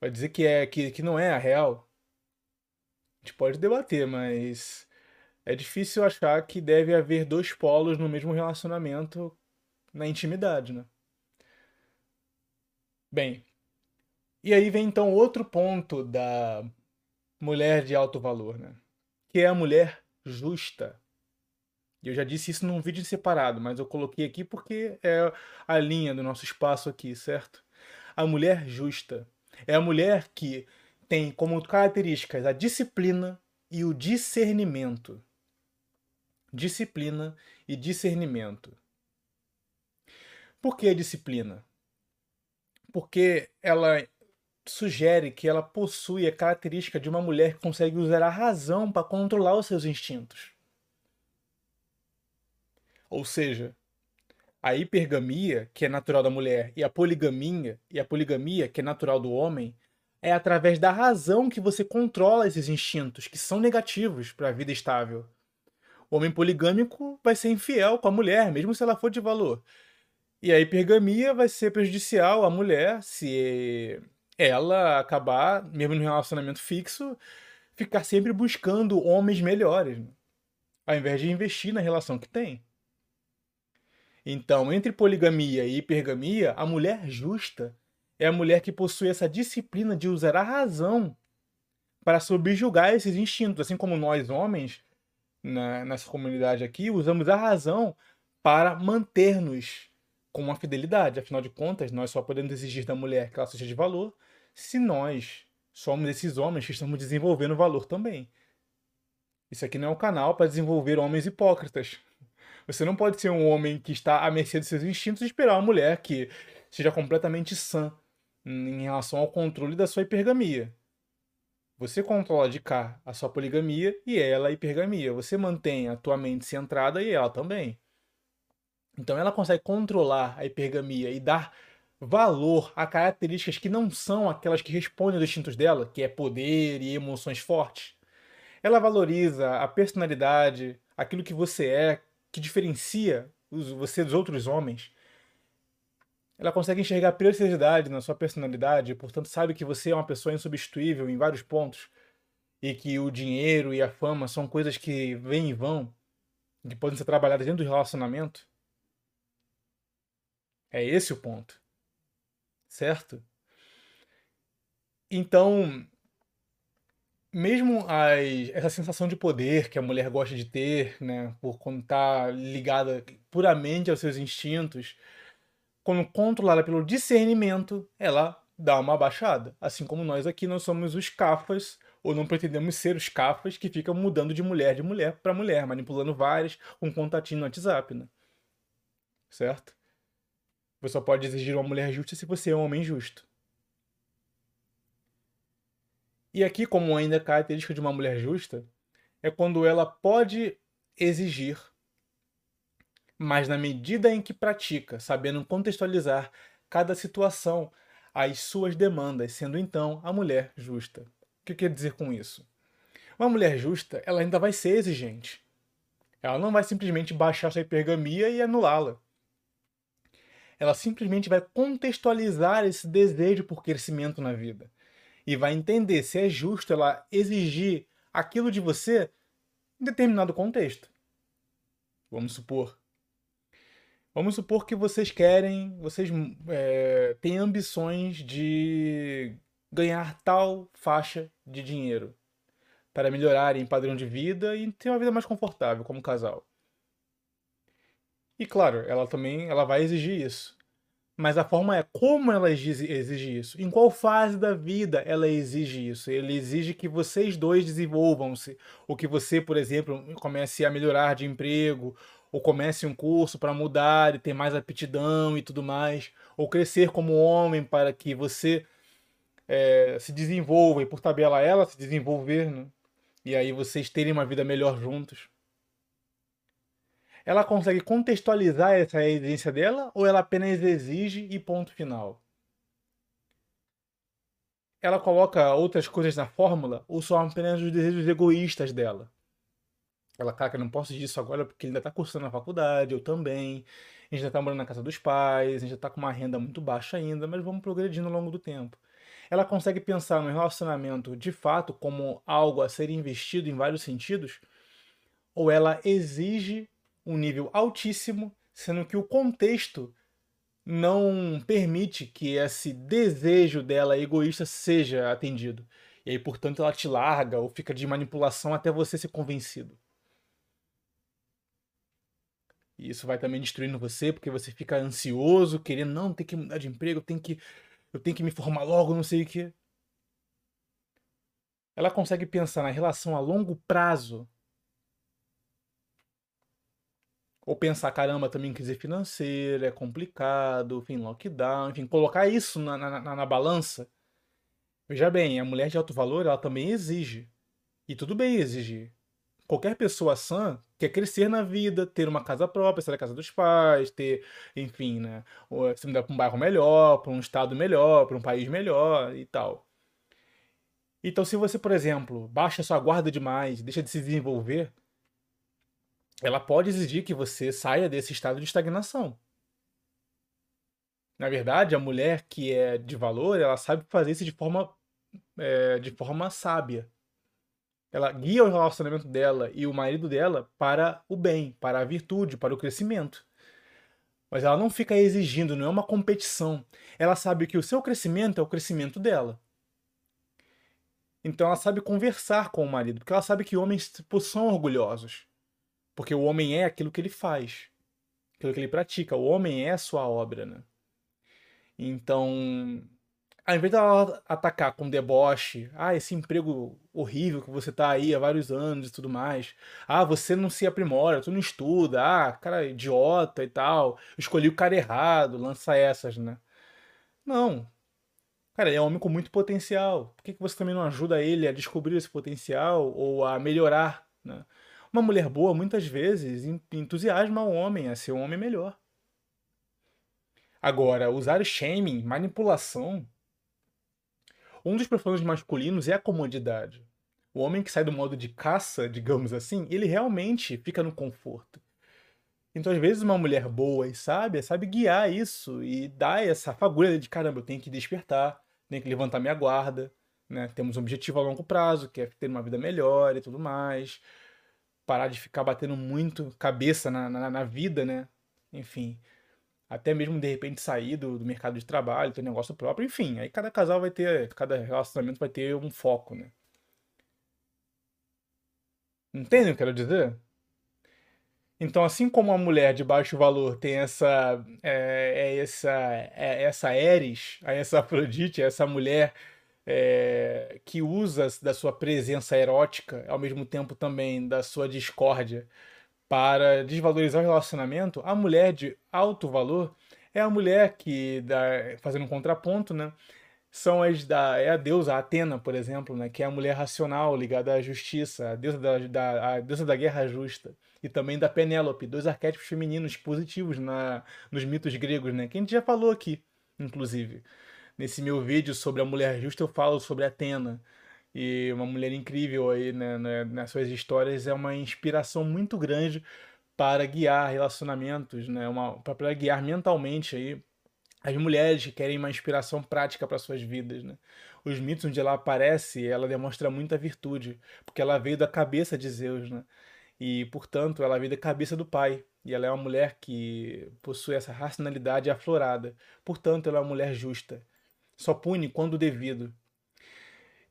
Vai dizer que é que, que não é a real. A gente pode debater, mas é difícil achar que deve haver dois polos no mesmo relacionamento na intimidade, né? Bem, e aí vem então outro ponto da mulher de alto valor, né? Que é a mulher justa. Eu já disse isso num vídeo separado, mas eu coloquei aqui porque é a linha do nosso espaço aqui, certo? A mulher justa é a mulher que tem como características a disciplina e o discernimento disciplina e discernimento. Por que disciplina? Porque ela sugere que ela possui a característica de uma mulher que consegue usar a razão para controlar os seus instintos. Ou seja, a hipergamia, que é natural da mulher, e a poligamia, e a poligamia, que é natural do homem, é através da razão que você controla esses instintos, que são negativos para a vida estável. O homem poligâmico vai ser infiel com a mulher, mesmo se ela for de valor. E a hipergamia vai ser prejudicial à mulher se ela acabar, mesmo no relacionamento fixo, ficar sempre buscando homens melhores, né? ao invés de investir na relação que tem. Então, entre poligamia e hipergamia, a mulher justa é a mulher que possui essa disciplina de usar a razão para subjugar esses instintos, assim como nós homens na, nessa comunidade aqui usamos a razão para manter-nos com uma fidelidade. Afinal de contas, nós só podemos exigir da mulher que ela seja de valor se nós somos esses homens que estamos desenvolvendo valor também. Isso aqui não é um canal para desenvolver homens hipócritas. Você não pode ser um homem que está à mercê dos seus instintos e esperar uma mulher que seja completamente sã em relação ao controle da sua hipergamia. Você controla de cá a sua poligamia e ela a hipergamia. Você mantém a tua mente centrada e ela também. Então ela consegue controlar a hipergamia e dar valor a características que não são aquelas que respondem aos instintos dela, que é poder e emoções fortes. Ela valoriza a personalidade, aquilo que você é, que diferencia você dos outros homens. Ela consegue enxergar preciosidade na sua personalidade, portanto sabe que você é uma pessoa insubstituível em vários pontos e que o dinheiro e a fama são coisas que vêm e vão, que podem ser trabalhadas dentro do relacionamento. É esse o ponto. Certo? Então, mesmo as, essa sensação de poder que a mulher gosta de ter, né, por quando está ligada puramente aos seus instintos, quando controlada pelo discernimento, ela dá uma baixada. Assim como nós aqui nós somos os cafas, ou não pretendemos ser os cafas que ficam mudando de mulher de mulher para mulher, manipulando várias, um contatinho no WhatsApp, né? Certo? Você só pode exigir uma mulher justa se você é um homem justo. E aqui, como ainda é característica de uma mulher justa, é quando ela pode exigir, mas na medida em que pratica, sabendo contextualizar cada situação às suas demandas, sendo então a mulher justa. O que quer dizer com isso? Uma mulher justa, ela ainda vai ser exigente. Ela não vai simplesmente baixar sua hipergamia e anulá-la. Ela simplesmente vai contextualizar esse desejo por crescimento na vida e vai entender se é justo ela exigir aquilo de você em determinado contexto. Vamos supor. Vamos supor que vocês querem, vocês é, têm ambições de ganhar tal faixa de dinheiro para melhorarem padrão de vida e ter uma vida mais confortável como casal. E claro, ela também ela vai exigir isso. Mas a forma é como ela exige, isso. Em qual fase da vida ela exige isso? Ele exige que vocês dois desenvolvam-se. Ou que você, por exemplo, comece a melhorar de emprego. Ou comece um curso para mudar e ter mais aptidão e tudo mais. Ou crescer como homem para que você é, se desenvolva e por tabela ela se desenvolver. Né? E aí vocês terem uma vida melhor juntos ela consegue contextualizar essa exigência dela ou ela apenas exige e ponto final? Ela coloca outras coisas na fórmula ou são apenas os desejos egoístas dela? Ela, cara, não posso disso agora porque ele ainda está cursando na faculdade, eu também. A gente já está morando na casa dos pais, a gente já está com uma renda muito baixa ainda, mas vamos progredindo ao longo do tempo. Ela consegue pensar no relacionamento de fato como algo a ser investido em vários sentidos? Ou ela exige um nível altíssimo, sendo que o contexto não permite que esse desejo dela egoísta seja atendido. E aí, portanto, ela te larga ou fica de manipulação até você ser convencido. E isso vai também destruindo você, porque você fica ansioso, querendo, não, tem que mudar de emprego, tem que, eu tenho que me formar logo, não sei o quê. Ela consegue pensar na relação a longo prazo Ou pensar, caramba, também crise financeira, é complicado, enfim, lockdown, enfim, colocar isso na, na, na, na balança. Veja bem, a mulher de alto valor, ela também exige. E tudo bem exigir. Qualquer pessoa sã quer crescer na vida, ter uma casa própria, sair da casa dos pais, ter, enfim, né, se mudar para um bairro melhor, para um estado melhor, para um país melhor e tal. Então, se você, por exemplo, baixa sua guarda demais, deixa de se desenvolver, ela pode exigir que você saia desse estado de estagnação. Na verdade, a mulher que é de valor, ela sabe fazer isso de forma, é, de forma sábia. Ela guia o relacionamento dela e o marido dela para o bem, para a virtude, para o crescimento. Mas ela não fica exigindo, não é uma competição. Ela sabe que o seu crescimento é o crescimento dela. Então ela sabe conversar com o marido, porque ela sabe que homens são orgulhosos. Porque o homem é aquilo que ele faz, aquilo que ele pratica. O homem é a sua obra, né? Então, ao invés dela atacar com deboche, ah, esse emprego horrível que você tá aí há vários anos e tudo mais, ah, você não se aprimora, tu não estuda, ah, cara idiota e tal, escolhi o cara errado, lança essas, né? Não. Cara, ele é um homem com muito potencial. Por que, que você também não ajuda ele a descobrir esse potencial ou a melhorar, né? Uma mulher boa, muitas vezes, entusiasma o homem a ser um homem melhor. Agora, usar shaming, manipulação. Um dos profanos masculinos é a comodidade. O homem que sai do modo de caça, digamos assim, ele realmente fica no conforto. Então, às vezes, uma mulher boa e sábia sabe guiar isso e dar essa fagulha de caramba, eu tenho que despertar, tenho que levantar minha guarda, né? Temos um objetivo a longo prazo, que é ter uma vida melhor e tudo mais parar de ficar batendo muito cabeça na, na, na vida, né? Enfim, até mesmo de repente sair do, do, mercado de trabalho, ter negócio próprio, enfim, aí cada casal vai ter, cada relacionamento vai ter um foco, né? Entende o que eu quero dizer? Então, assim como a mulher de baixo valor tem essa é, é essa é essa Eris, essa Afrodite, essa mulher é, que usa da sua presença erótica, ao mesmo tempo também da sua discórdia, para desvalorizar o relacionamento, a mulher de alto valor é a mulher que, dá, fazendo um contraponto, né? São as da. É a deusa Atena, por exemplo, né? Que é a mulher racional ligada à justiça, a deusa da, da, a deusa da guerra justa. E também da Penélope, dois arquétipos femininos positivos na, nos mitos gregos, né? Que a gente já falou aqui, inclusive. Nesse meu vídeo sobre a mulher justa, eu falo sobre Atena. E uma mulher incrível aí né, né, nas suas histórias é uma inspiração muito grande para guiar relacionamentos, né? Uma, para guiar mentalmente aí as mulheres que querem uma inspiração prática para suas vidas, né? Os mitos onde ela aparece, ela demonstra muita virtude, porque ela veio da cabeça de Zeus, né? E, portanto, ela veio da cabeça do pai. E ela é uma mulher que possui essa racionalidade aflorada. Portanto, ela é uma mulher justa só pune quando devido.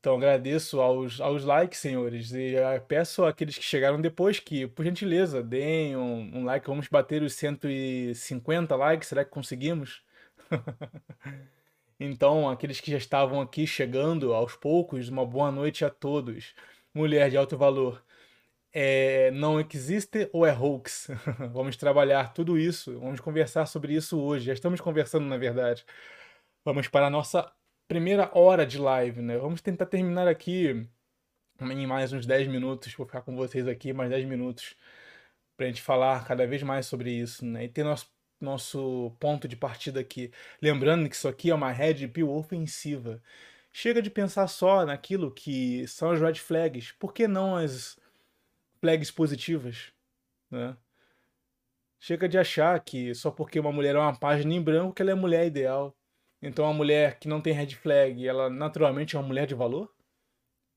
Então agradeço aos, aos likes, senhores, e uh, peço àqueles que chegaram depois que, por gentileza, deem um, um like. Vamos bater os 150 likes, será que conseguimos? [laughs] então, aqueles que já estavam aqui chegando aos poucos, uma boa noite a todos. Mulher de alto valor, é, não existe ou é hoax? [laughs] vamos trabalhar tudo isso, vamos conversar sobre isso hoje. Já estamos conversando, na verdade. Vamos para a nossa primeira hora de live, né? Vamos tentar terminar aqui em mais uns 10 minutos. Vou ficar com vocês aqui mais 10 minutos para a gente falar cada vez mais sobre isso, né? E ter nosso, nosso ponto de partida aqui. Lembrando que isso aqui é uma red pill ofensiva. Chega de pensar só naquilo que são as red flags. Por que não as flags positivas, né? Chega de achar que só porque uma mulher é uma página em branco que ela é mulher ideal. Então, uma mulher que não tem red flag, ela naturalmente é uma mulher de valor?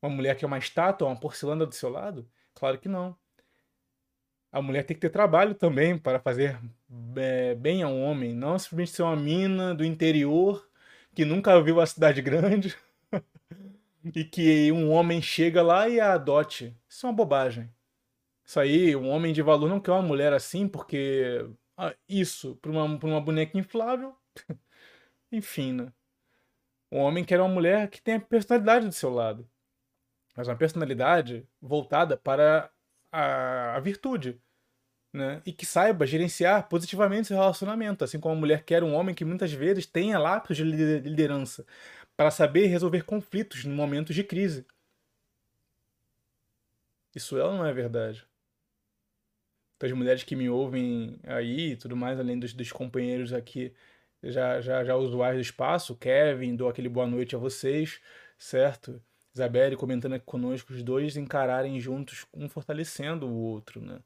Uma mulher que é uma estátua, uma porcelana do seu lado? Claro que não. A mulher tem que ter trabalho também para fazer é, bem ao homem, não simplesmente ser uma mina do interior que nunca viu a cidade grande [laughs] e que um homem chega lá e a adote. Isso é uma bobagem. Isso aí, um homem de valor não quer uma mulher assim porque ah, isso, para uma, uma boneca inflável. [laughs] Enfim, né? Um homem quer uma mulher que tenha personalidade do seu lado. Mas uma personalidade voltada para a, a virtude. né? E que saiba gerenciar positivamente seu relacionamento, assim como a mulher quer um homem que muitas vezes tenha lápis de liderança para saber resolver conflitos em momentos de crise. Isso ela não é verdade. Então, as mulheres que me ouvem aí e tudo mais, além dos, dos companheiros aqui, já, já, já usuários do espaço, Kevin, dou aquele boa noite a vocês, certo? Isabelle comentando aqui conosco, os dois encararem juntos, um fortalecendo o outro, né?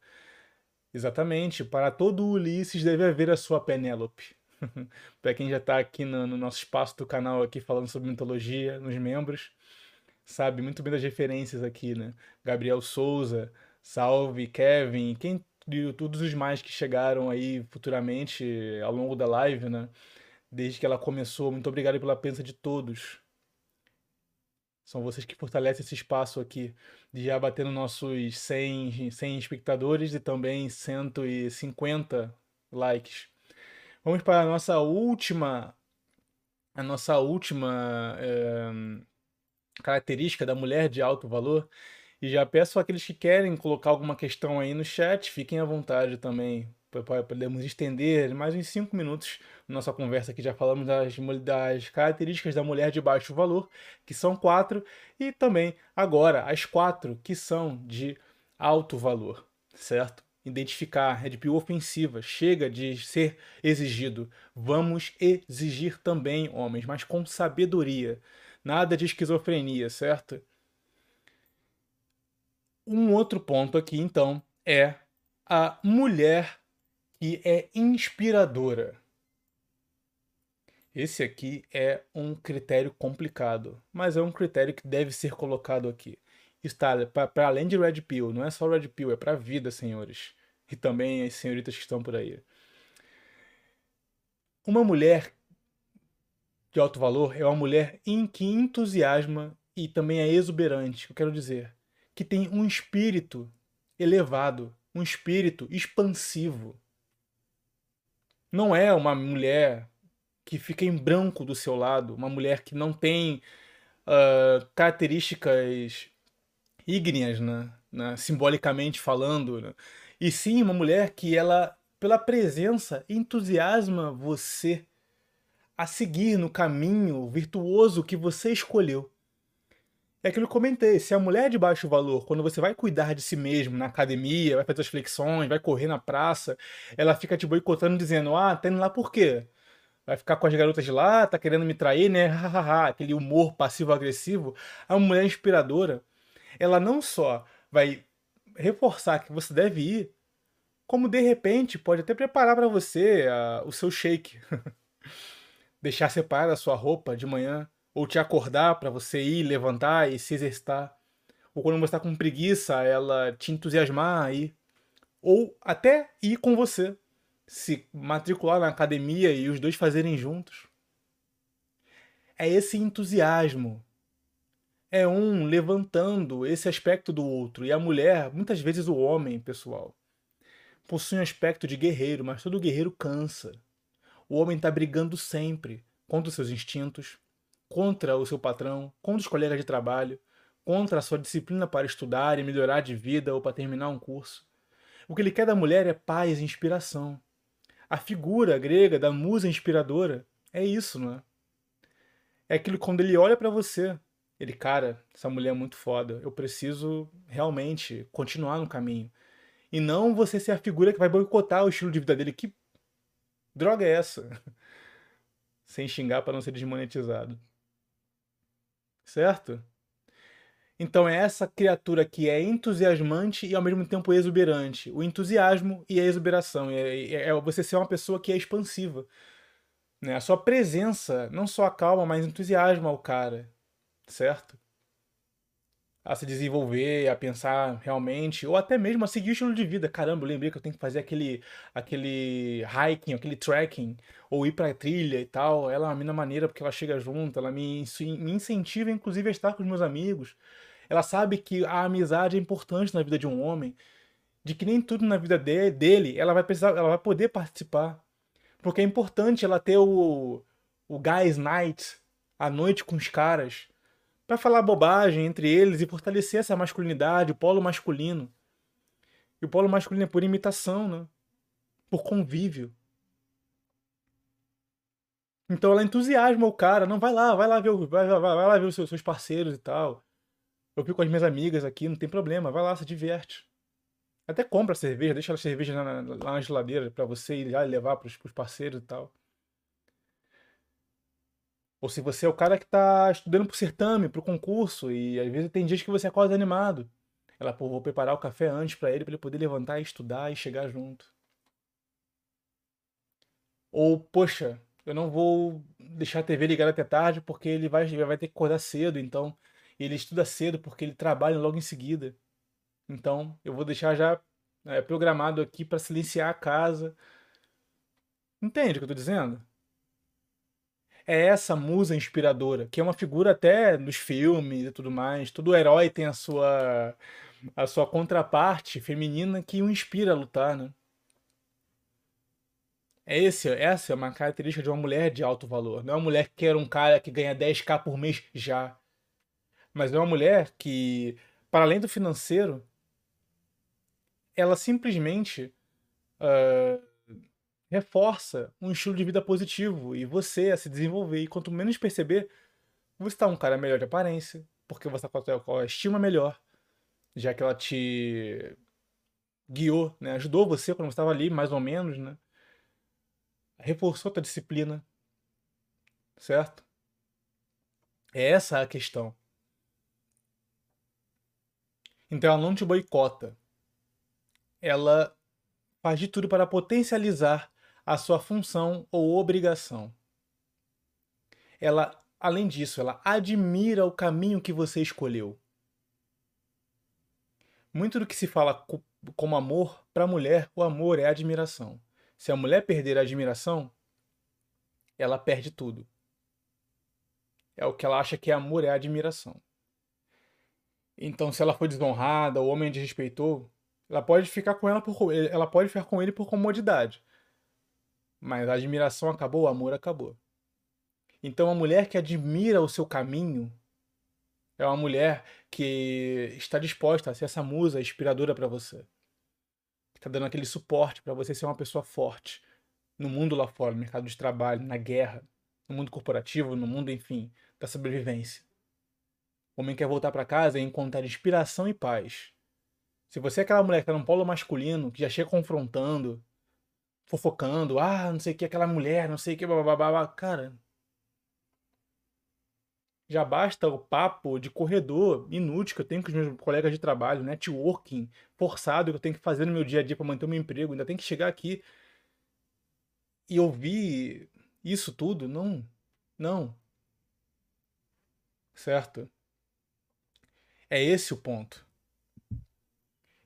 Exatamente. Para todo Ulisses deve haver a sua Penélope. [laughs] para quem já está aqui no, no, nosso espaço do canal aqui falando sobre mitologia, nos membros, sabe muito bem das referências aqui, né? Gabriel Souza, Salve, Kevin, quem todos os mais que chegaram aí futuramente ao longo da live, né? Desde que ela começou. Muito obrigado pela presença de todos. São vocês que fortalecem esse espaço aqui, de já batendo nossos 100, 100 espectadores e também 150 likes. Vamos para a nossa última, a nossa última é, característica da mulher de alto valor. E já peço àqueles que querem colocar alguma questão aí no chat, fiquem à vontade também. Podemos estender mais uns 5 minutos nossa conversa aqui já falamos das, das características da mulher de baixo valor, que são quatro, e também agora as quatro que são de alto valor, certo? Identificar red pill ofensiva, chega de ser exigido. Vamos exigir também, homens, mas com sabedoria. Nada de esquizofrenia, certo? Um outro ponto aqui, então, é a mulher que é inspiradora. Esse aqui é um critério complicado, mas é um critério que deve ser colocado aqui. Está para além de Red Pill, não é só Red Pill, é para a vida, senhores. E também as senhoritas que estão por aí. Uma mulher de alto valor é uma mulher em que entusiasma e também é exuberante, eu quero dizer, que tem um espírito elevado, um espírito expansivo. Não é uma mulher que fica em branco do seu lado, uma mulher que não tem uh, características ígneas, né? né? simbolicamente falando, né? e sim uma mulher que ela, pela presença, entusiasma você a seguir no caminho virtuoso que você escolheu. É aquilo que eu comentei, se a mulher é de baixo valor, quando você vai cuidar de si mesmo na academia, vai fazer as flexões, vai correr na praça, ela fica te boicotando dizendo, ah, tá indo lá por quê? vai ficar com as garotas de lá, tá querendo me trair, né? Aquele humor passivo-agressivo. A mulher inspiradora, ela não só vai reforçar que você deve ir, como de repente pode até preparar para você uh, o seu shake. [laughs] Deixar separada a sua roupa de manhã, ou te acordar para você ir, levantar e se exercitar. Ou quando você está com preguiça, ela te entusiasmar aí. Ou até ir com você se matricular na academia e os dois fazerem juntos. É esse entusiasmo. É um levantando esse aspecto do outro. E a mulher, muitas vezes o homem, pessoal, possui um aspecto de guerreiro, mas todo guerreiro cansa. O homem está brigando sempre contra os seus instintos, contra o seu patrão, contra os colegas de trabalho, contra a sua disciplina para estudar e melhorar de vida ou para terminar um curso. O que ele quer da mulher é paz e inspiração. A figura grega da musa inspiradora é isso, não é? É aquilo quando ele olha para você, ele, cara, essa mulher é muito foda, eu preciso realmente continuar no caminho. E não você ser a figura que vai boicotar o estilo de vida dele. Que droga é essa? [laughs] Sem xingar para não ser desmonetizado. Certo? Então é essa criatura que é entusiasmante e ao mesmo tempo exuberante. O entusiasmo e a exuberação. É, é, é você ser uma pessoa que é expansiva. Né? A sua presença não só acalma, mas entusiasma o cara. Certo? A se desenvolver, a pensar realmente, ou até mesmo a seguir o estilo de vida. Caramba, eu lembrei que eu tenho que fazer aquele, aquele hiking, aquele trekking, ou ir pra trilha e tal. Ela é uma mina maneira porque ela chega junto, ela me, me incentiva, inclusive, a estar com os meus amigos. Ela sabe que a amizade é importante na vida de um homem, de que nem tudo na vida de, dele ela vai precisar, ela vai poder participar. Porque é importante ela ter o, o guys night, a noite com os caras, para falar bobagem entre eles e fortalecer essa masculinidade, o polo masculino. E o polo masculino é por imitação, né? Por convívio. Então ela entusiasma o cara, não vai lá, vai lá ver, vai, vai, vai lá ver os seus, seus parceiros e tal. Eu fico com as minhas amigas aqui, não tem problema, vai lá, se diverte. Até compra cerveja, deixa a cerveja na, lá na geladeira para você ir lá e levar pros, pros parceiros e tal. Ou se você é o cara que tá estudando pro certame, pro concurso, e às vezes tem dias que você acorda animado. Ela, pô, vou preparar o café antes para ele, para ele poder levantar e estudar e chegar junto. Ou, poxa, eu não vou deixar a TV ligada até tarde porque ele vai, vai ter que acordar cedo, então ele estuda cedo porque ele trabalha logo em seguida. Então eu vou deixar já é, programado aqui para silenciar a casa. Entende o que eu tô dizendo? É essa musa inspiradora, que é uma figura até nos filmes e tudo mais. Todo herói tem a sua a sua contraparte feminina que o inspira a lutar, né? É esse, essa é uma característica de uma mulher de alto valor. Não é uma mulher que quer um cara que ganha 10k por mês já. Mas é uma mulher que, para além do financeiro, ela simplesmente uh, reforça um estilo de vida positivo e você a se desenvolver. E quanto menos perceber, você está um cara melhor de aparência, porque você está com a estima melhor, já que ela te guiou, né? ajudou você quando você estava ali, mais ou menos, né? reforçou a tua disciplina, certo? É essa a questão. Então ela não te boicota. Ela faz de tudo para potencializar a sua função ou obrigação. Ela, além disso, ela admira o caminho que você escolheu. Muito do que se fala como amor, para a mulher, o amor é admiração. Se a mulher perder a admiração, ela perde tudo. É o que ela acha que é amor, é admiração. Então, se ela foi desonrada, o homem desrespeitou, ela pode ficar com ela por ela pode ficar com ele por comodidade. Mas a admiração acabou, o amor acabou. Então, a mulher que admira o seu caminho é uma mulher que está disposta a ser essa musa inspiradora para você. Está dando aquele suporte para você ser uma pessoa forte no mundo lá fora, no mercado de trabalho, na guerra, no mundo corporativo, no mundo, enfim, da sobrevivência. O homem quer voltar para casa e encontrar inspiração e paz. Se você é aquela mulher que está num polo masculino, que já chega confrontando, fofocando, ah, não sei o que, aquela mulher, não sei o que, babá, cara. Já basta o papo de corredor inútil que eu tenho com os meus colegas de trabalho, networking forçado que eu tenho que fazer no meu dia a dia para manter o meu emprego. Ainda tem que chegar aqui e ouvir isso tudo? Não. Não. Certo? É esse o ponto.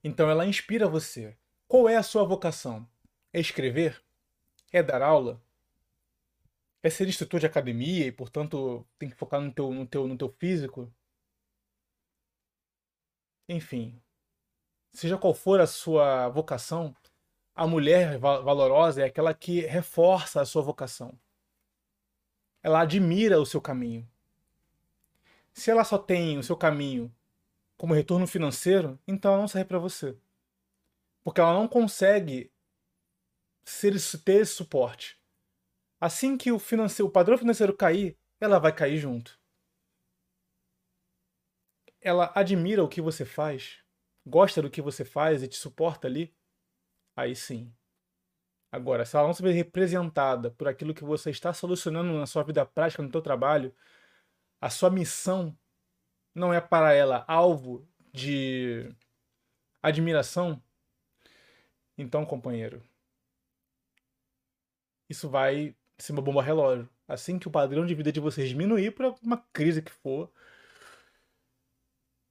Então ela inspira você. Qual é a sua vocação? É escrever? É dar aula? É ser instrutor de academia e, portanto, tem que focar no teu, no teu, no teu físico? Enfim, seja qual for a sua vocação, a mulher valorosa é aquela que reforça a sua vocação. Ela admira o seu caminho. Se ela só tem o seu caminho como retorno financeiro, então ela não serve para você. Porque ela não consegue ser, ter esse suporte. Assim que o, financeiro, o padrão financeiro cair, ela vai cair junto. Ela admira o que você faz, gosta do que você faz e te suporta ali, aí sim. Agora, se ela não se vê representada por aquilo que você está solucionando na sua vida prática, no seu trabalho, a sua missão não é para ela alvo de admiração, então, companheiro, isso vai ser uma bomba relógio. Assim que o padrão de vida de vocês diminuir por uma crise que for,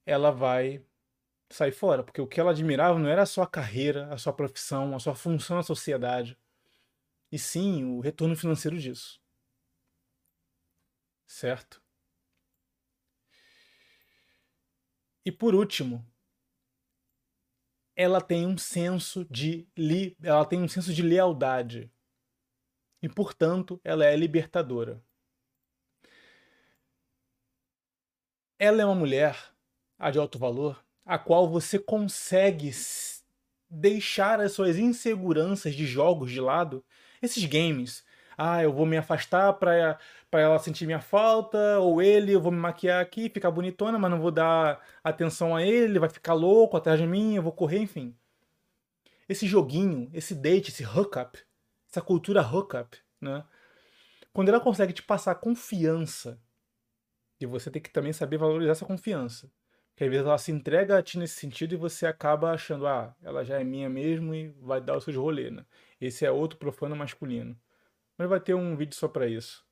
ela vai sair fora. Porque o que ela admirava não era a sua carreira, a sua profissão, a sua função na sociedade, e sim o retorno financeiro disso. Certo? E por último, ela tem um senso de li... ela tem um senso de lealdade. E portanto, ela é libertadora. Ela é uma mulher, a de alto valor, a qual você consegue deixar as suas inseguranças de jogos de lado, esses games. Ah, eu vou me afastar pra, ela sentir minha falta, ou ele, eu vou me maquiar aqui, ficar bonitona, mas não vou dar atenção a ele, ele vai ficar louco atrás de mim, eu vou correr, enfim. Esse joguinho, esse date, esse hookup, essa cultura hookup, né? Quando ela consegue te passar confiança, e você tem que também saber valorizar essa confiança. Porque às vezes ela se entrega a ti nesse sentido e você acaba achando, ah, ela já é minha mesmo e vai dar os seus rolês, né? Esse é outro profano masculino. Mas vai ter um vídeo só para isso.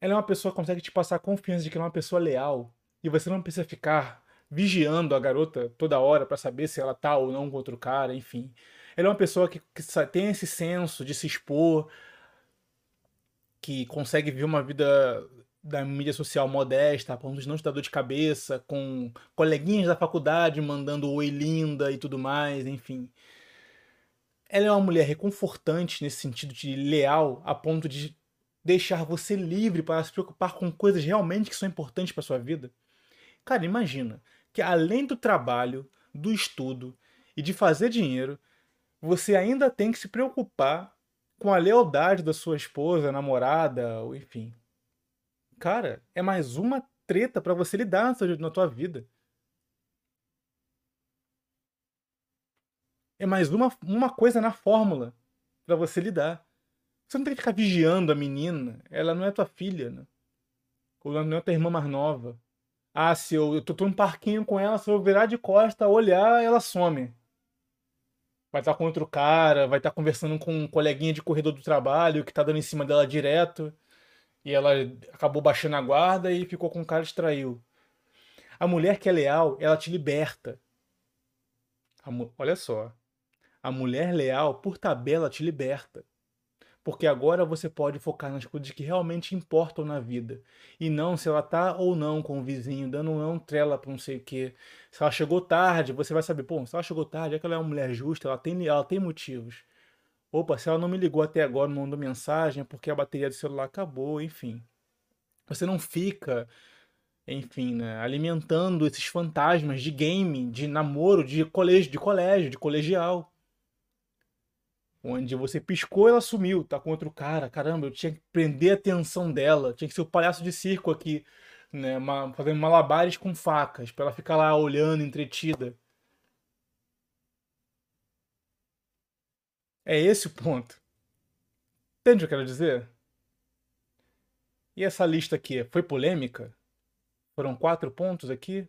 Ela é uma pessoa que consegue te passar confiança de que ela é uma pessoa leal. E você não precisa ficar vigiando a garota toda hora para saber se ela tá ou não com outro cara, enfim. Ela é uma pessoa que, que tem esse senso de se expor, que consegue viver uma vida da mídia social modesta, a ponto de não te dar dor de cabeça, com coleguinhas da faculdade mandando oi linda e tudo mais, enfim. Ela é uma mulher reconfortante nesse sentido de leal, a ponto de deixar você livre para se preocupar com coisas realmente que são importantes para sua vida. Cara, imagina que além do trabalho, do estudo e de fazer dinheiro, você ainda tem que se preocupar com a lealdade da sua esposa, namorada, enfim, Cara, é mais uma treta para você lidar na sua, na tua vida. É mais uma, uma coisa na fórmula para você lidar. Você não tem que ficar vigiando a menina. Ela não é tua filha, né? Ou não é tua irmã mais nova. Ah, se eu, eu tô, tô num parquinho com ela, se eu virar de costa, olhar, ela some. Vai estar com outro cara, vai estar conversando com um coleguinha de corredor do trabalho que tá dando em cima dela direto e ela acabou baixando a guarda e ficou com o cara e. A mulher que é leal, ela te liberta. Olha só. A mulher leal, por tabela, te liberta. Porque agora você pode focar nas coisas que realmente importam na vida. E não se ela tá ou não com o vizinho, dando ou não trela pra não sei o quê. Se ela chegou tarde, você vai saber, pô, se ela chegou tarde, é que ela é uma mulher justa, ela tem, ela tem motivos. Opa, se ela não me ligou até agora, não mandou mensagem, é porque a bateria do celular acabou, enfim. Você não fica, enfim, né, alimentando esses fantasmas de game, de namoro, de colégio, de colégio, de colegial. Onde você piscou, ela sumiu, tá com outro cara. Caramba, eu tinha que prender a atenção dela. Tinha que ser o palhaço de circo aqui, né, fazendo malabares com facas, para ela ficar lá olhando, entretida. É esse o ponto. Entende o que eu quero dizer? E essa lista aqui foi polêmica? Foram quatro pontos aqui?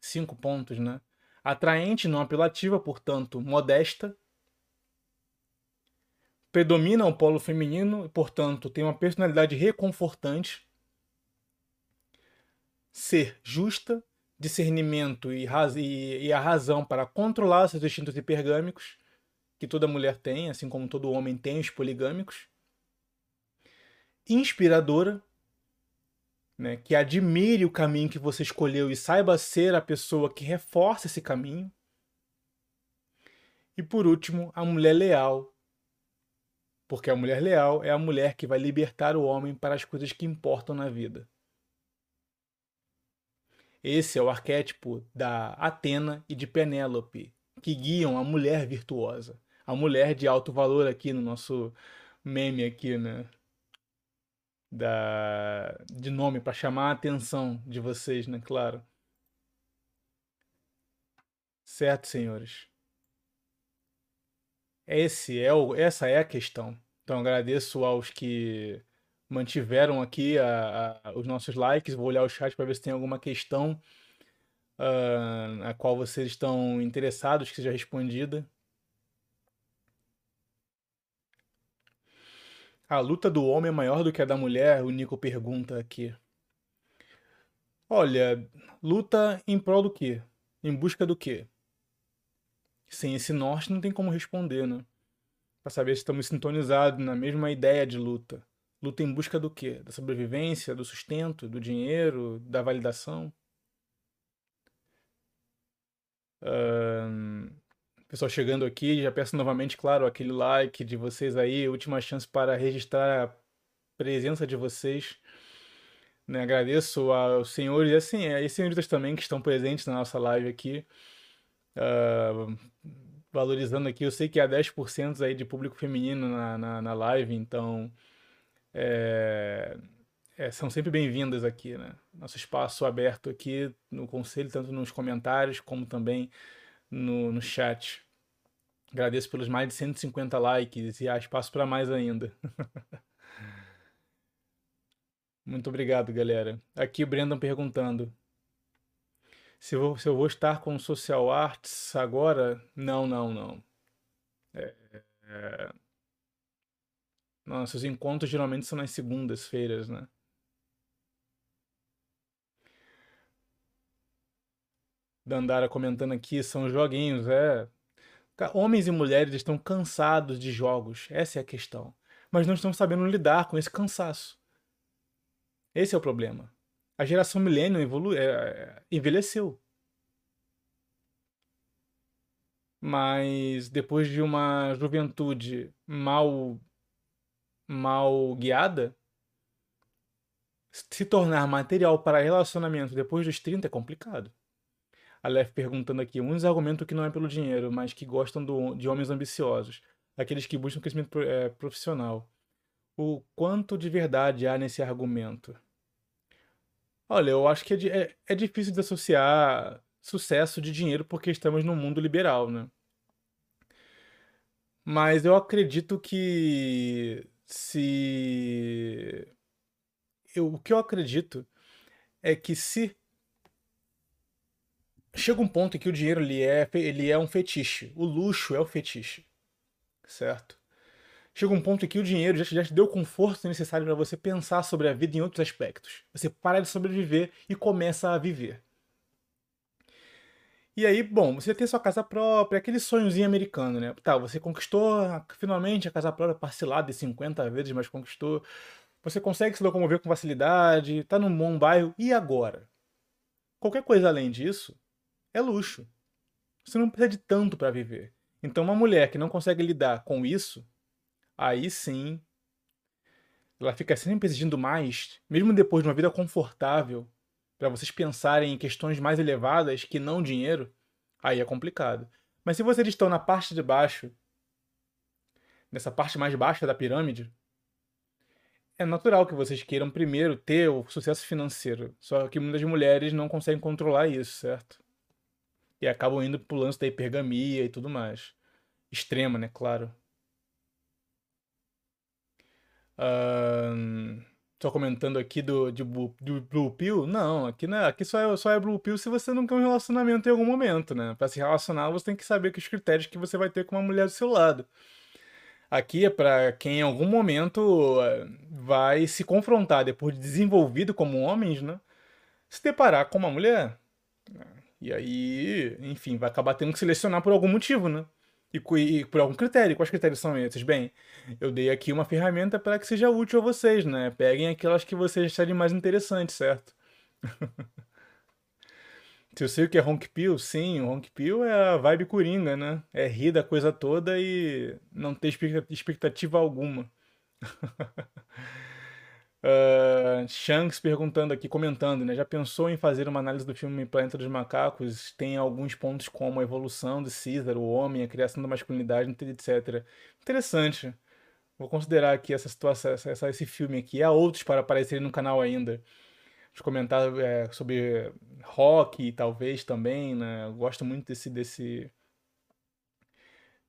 Cinco pontos, né? Atraente, não apelativa, portanto, modesta. Predomina o polo feminino e, portanto, tem uma personalidade reconfortante. Ser justa, discernimento e, e, e a razão para controlar seus instintos hipergâmicos que toda mulher tem, assim como todo homem tem os poligâmicos. Inspiradora, né, que admire o caminho que você escolheu e saiba ser a pessoa que reforça esse caminho. E por último, a mulher leal. Porque a mulher leal é a mulher que vai libertar o homem para as coisas que importam na vida. Esse é o arquétipo da Atena e de Penélope, que guiam a mulher virtuosa a mulher de alto valor aqui no nosso meme aqui, né? Da, de nome para chamar a atenção de vocês, né? Claro. Certo, senhores. Esse é o, essa é a questão. Então agradeço aos que mantiveram aqui a, a, os nossos likes. Vou olhar o chat para ver se tem alguma questão uh, a qual vocês estão interessados que seja respondida. A luta do homem é maior do que a da mulher? O Nico pergunta aqui. Olha, luta em prol do quê? Em busca do quê? Sem esse norte não tem como responder, né? Pra saber se estamos sintonizados na mesma ideia de luta. Luta em busca do quê? Da sobrevivência, do sustento, do dinheiro, da validação? Um, Pessoal chegando aqui, já peço novamente, claro, aquele like de vocês aí, última chance para registrar a presença de vocês. Né? Agradeço aos senhores e assim, e senhoritas também que estão presentes na nossa live aqui. Uh, valorizando aqui, eu sei que há 10% aí de público feminino na, na, na live, então é, é, são sempre bem-vindas aqui, né? Nosso espaço aberto aqui no conselho, tanto nos comentários como também no, no chat. Agradeço pelos mais de 150 likes e há espaço para mais ainda. [laughs] Muito obrigado, galera. Aqui o Brendan perguntando. Se eu, se eu vou estar com Social Arts agora? Não, não, não. É, é... Nossos encontros geralmente são nas segundas-feiras, né? Dandara comentando aqui, são joguinhos, é. Homens e mulheres estão cansados de jogos, essa é a questão. Mas não estão sabendo lidar com esse cansaço. Esse é o problema. A geração milênio evolu é, é, envelheceu. Mas depois de uma juventude mal, mal guiada, se tornar material para relacionamento depois dos 30 é complicado. A Lef perguntando aqui, uns argumentam que não é pelo dinheiro, mas que gostam do, de homens ambiciosos, aqueles que buscam crescimento é, profissional. O quanto de verdade há nesse argumento? Olha, eu acho que é, é, é difícil de associar sucesso de dinheiro porque estamos num mundo liberal, né? Mas eu acredito que se. Eu, o que eu acredito é que se chega um ponto em que o dinheiro ele é, ele é um fetiche. O luxo é o fetiche. Certo? Chega um ponto em que o dinheiro já te, já te deu o conforto necessário para você pensar sobre a vida em outros aspectos. Você para de sobreviver e começa a viver. E aí, bom, você tem sua casa própria, aquele sonhozinho americano, né? Tá, você conquistou finalmente a casa própria parcelada de 50 vezes, mas conquistou. Você consegue se locomover com facilidade, tá num bom bairro, e agora? Qualquer coisa além disso é luxo. Você não precisa de tanto para viver. Então, uma mulher que não consegue lidar com isso, aí sim, ela fica sempre exigindo mais, mesmo depois de uma vida confortável, para vocês pensarem em questões mais elevadas que não dinheiro, aí é complicado. Mas se vocês estão na parte de baixo, nessa parte mais baixa da pirâmide, é natural que vocês queiram primeiro ter o sucesso financeiro. Só que muitas mulheres não conseguem controlar isso, certo? E acabam indo pro lance da hipergamia e tudo mais. Extrema, né? Claro. Só comentando aqui do, de, do Blue Pill. Não, aqui, não é, aqui só, é, só é Blue Pill se você não quer um relacionamento em algum momento, né? Pra se relacionar, você tem que saber que os critérios que você vai ter com uma mulher do seu lado. Aqui é para quem em algum momento eh, vai se confrontar, depois de desenvolvido como homens, né? Se deparar com uma mulher. E aí, enfim, vai acabar tendo que selecionar por algum motivo, né? E, e por algum critério. Quais critérios são esses? Bem, eu dei aqui uma ferramenta para que seja útil a vocês, né? Peguem aquelas que vocês acharem mais interessantes, certo? [laughs] Se eu sei o que é Honk Pill, sim, o Honk Pill é a vibe coringa, né? É rir da coisa toda e não ter expectativa alguma. [laughs] Uh, Shanks perguntando aqui, comentando, né? Já pensou em fazer uma análise do filme Planeta dos Macacos? Tem alguns pontos como a evolução de Caesar, o homem, a criação da masculinidade, etc. Interessante. Vou considerar aqui essa situação, essa, esse filme aqui. Há outros para aparecerem no canal ainda. Os comentários é, sobre rock, talvez também, né? Gosto muito desse, desse,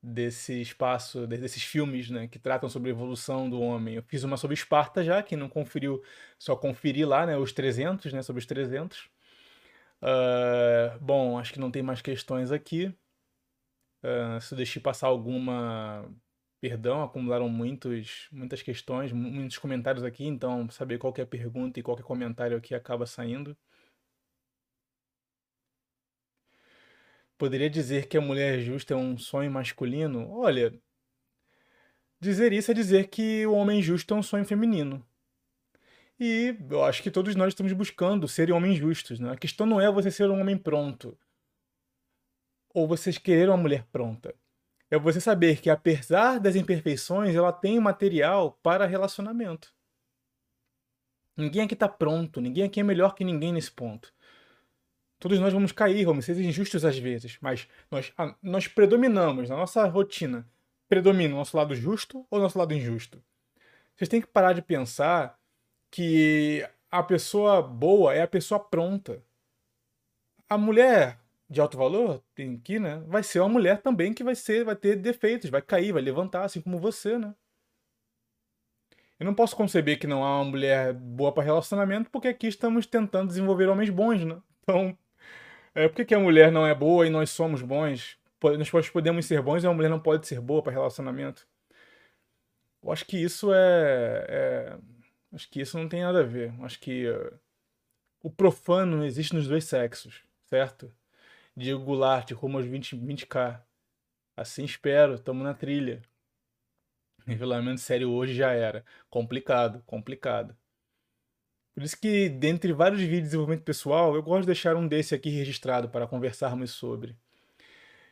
desse espaço, desses filmes, né, que tratam sobre a evolução do homem. Eu fiz uma sobre Esparta já, quem não conferiu, só conferi lá, né, os 300, né, sobre os 300. Uh, ah, bom, acho que não tem mais questões aqui. Uh, se eu deixei passar alguma, perdão, acumularam muitos, muitas questões, muitos comentários aqui, então saber qual é a pergunta e qual é comentário aqui acaba saindo. Poderia dizer que a mulher justa é um sonho masculino? Olha, dizer isso é dizer que o homem justo é um sonho feminino. E eu acho que todos nós estamos buscando ser homens justos. Né? A questão não é você ser um homem pronto. Ou vocês querer uma mulher pronta. É você saber que, apesar das imperfeições, ela tem material para relacionamento. Ninguém aqui está pronto, ninguém aqui é melhor que ninguém nesse ponto. Todos nós vamos cair, vamos ser injustos às vezes, mas nós, nós predominamos na nossa rotina. Predomina o nosso lado justo ou o nosso lado injusto? Vocês têm que parar de pensar que a pessoa boa é a pessoa pronta. A mulher de alto valor, tem aqui, né? Vai ser uma mulher também que vai ser, vai ter defeitos, vai cair, vai levantar, assim como você, né? Eu não posso conceber que não há uma mulher boa para relacionamento, porque aqui estamos tentando desenvolver homens bons, né? Então, é, por que, que a mulher não é boa e nós somos bons? Nós podemos ser bons e a mulher não pode ser boa para relacionamento? Eu acho que isso é, é, Acho que isso não tem nada a ver. Acho que uh, o profano existe nos dois sexos, certo? Diego Goulart, rumo aos 20, 20k. Assim espero, estamos na trilha. Revelamento sério hoje já era. Complicado, complicado. Por isso que, dentre vários vídeos de desenvolvimento pessoal, eu gosto de deixar um desse aqui registrado para conversarmos sobre.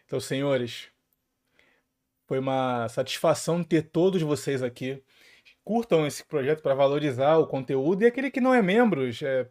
Então, senhores, foi uma satisfação ter todos vocês aqui. Curtam esse projeto para valorizar o conteúdo e aquele que não é membro, é,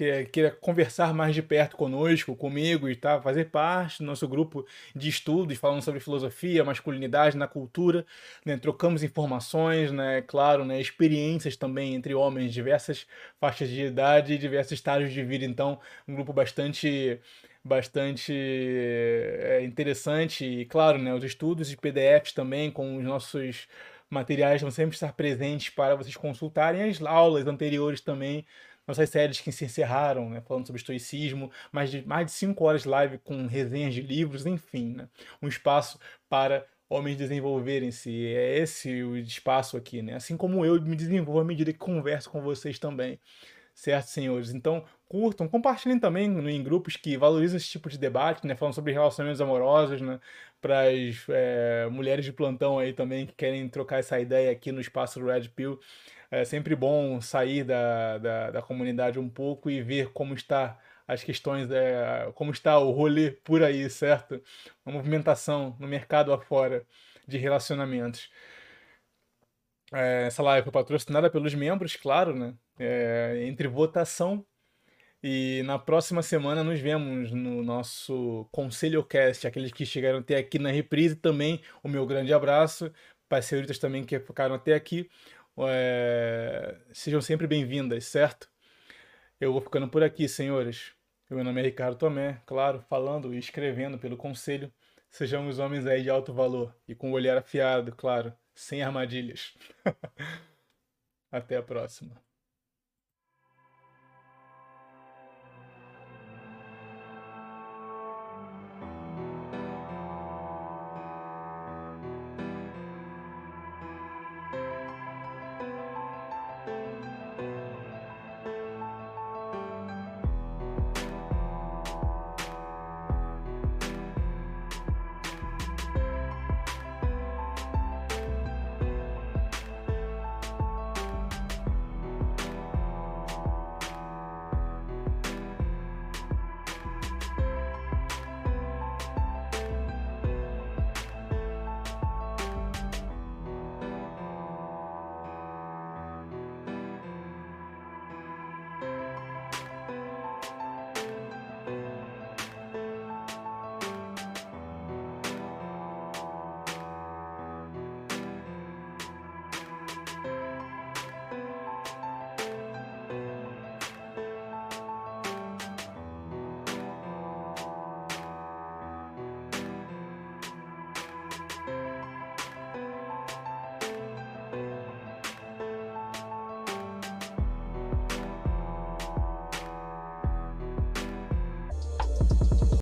que queira conversar mais de perto conosco, comigo e tá, fazer parte do nosso grupo de estudos falando sobre filosofia, masculinidade na cultura, né? trocamos informações, né? claro, né? experiências também entre homens, diversas faixas de idade e diversos estágios de vida, então um grupo bastante bastante é, interessante e claro, né, os estudos e PDFs também com os nossos materiais vão sempre estar presentes para vocês consultarem as aulas anteriores também nossas séries que se encerraram, né, falando sobre estoicismo, mais de, mais de cinco horas de live com resenhas de livros, enfim, né, um espaço para homens desenvolverem-se. É esse o espaço aqui, né? Assim como eu me desenvolvo à medida que converso com vocês também. Certo, senhores? Então, curtam, compartilhem também em grupos que valorizam esse tipo de debate, né? Falando sobre relacionamentos amorosos, né? Para as é, mulheres de plantão aí também que querem trocar essa ideia aqui no espaço Red Pill. É sempre bom sair da, da, da comunidade um pouco e ver como está as questões, é, como está o rolê por aí, certo? A movimentação no mercado afora de relacionamentos. É, essa live foi patrocinada pelos membros, claro, né? É, entre votação. E na próxima semana nos vemos no nosso Conselho Cast, aqueles que chegaram até aqui na reprise também. O meu grande abraço para as senhoritas também que ficaram até aqui. É... Sejam sempre bem-vindas, certo? Eu vou ficando por aqui, senhores. Meu nome é Ricardo Tomé, claro, falando e escrevendo pelo conselho. Sejamos homens aí de alto valor e com o olhar afiado, claro, sem armadilhas. [laughs] Até a próxima.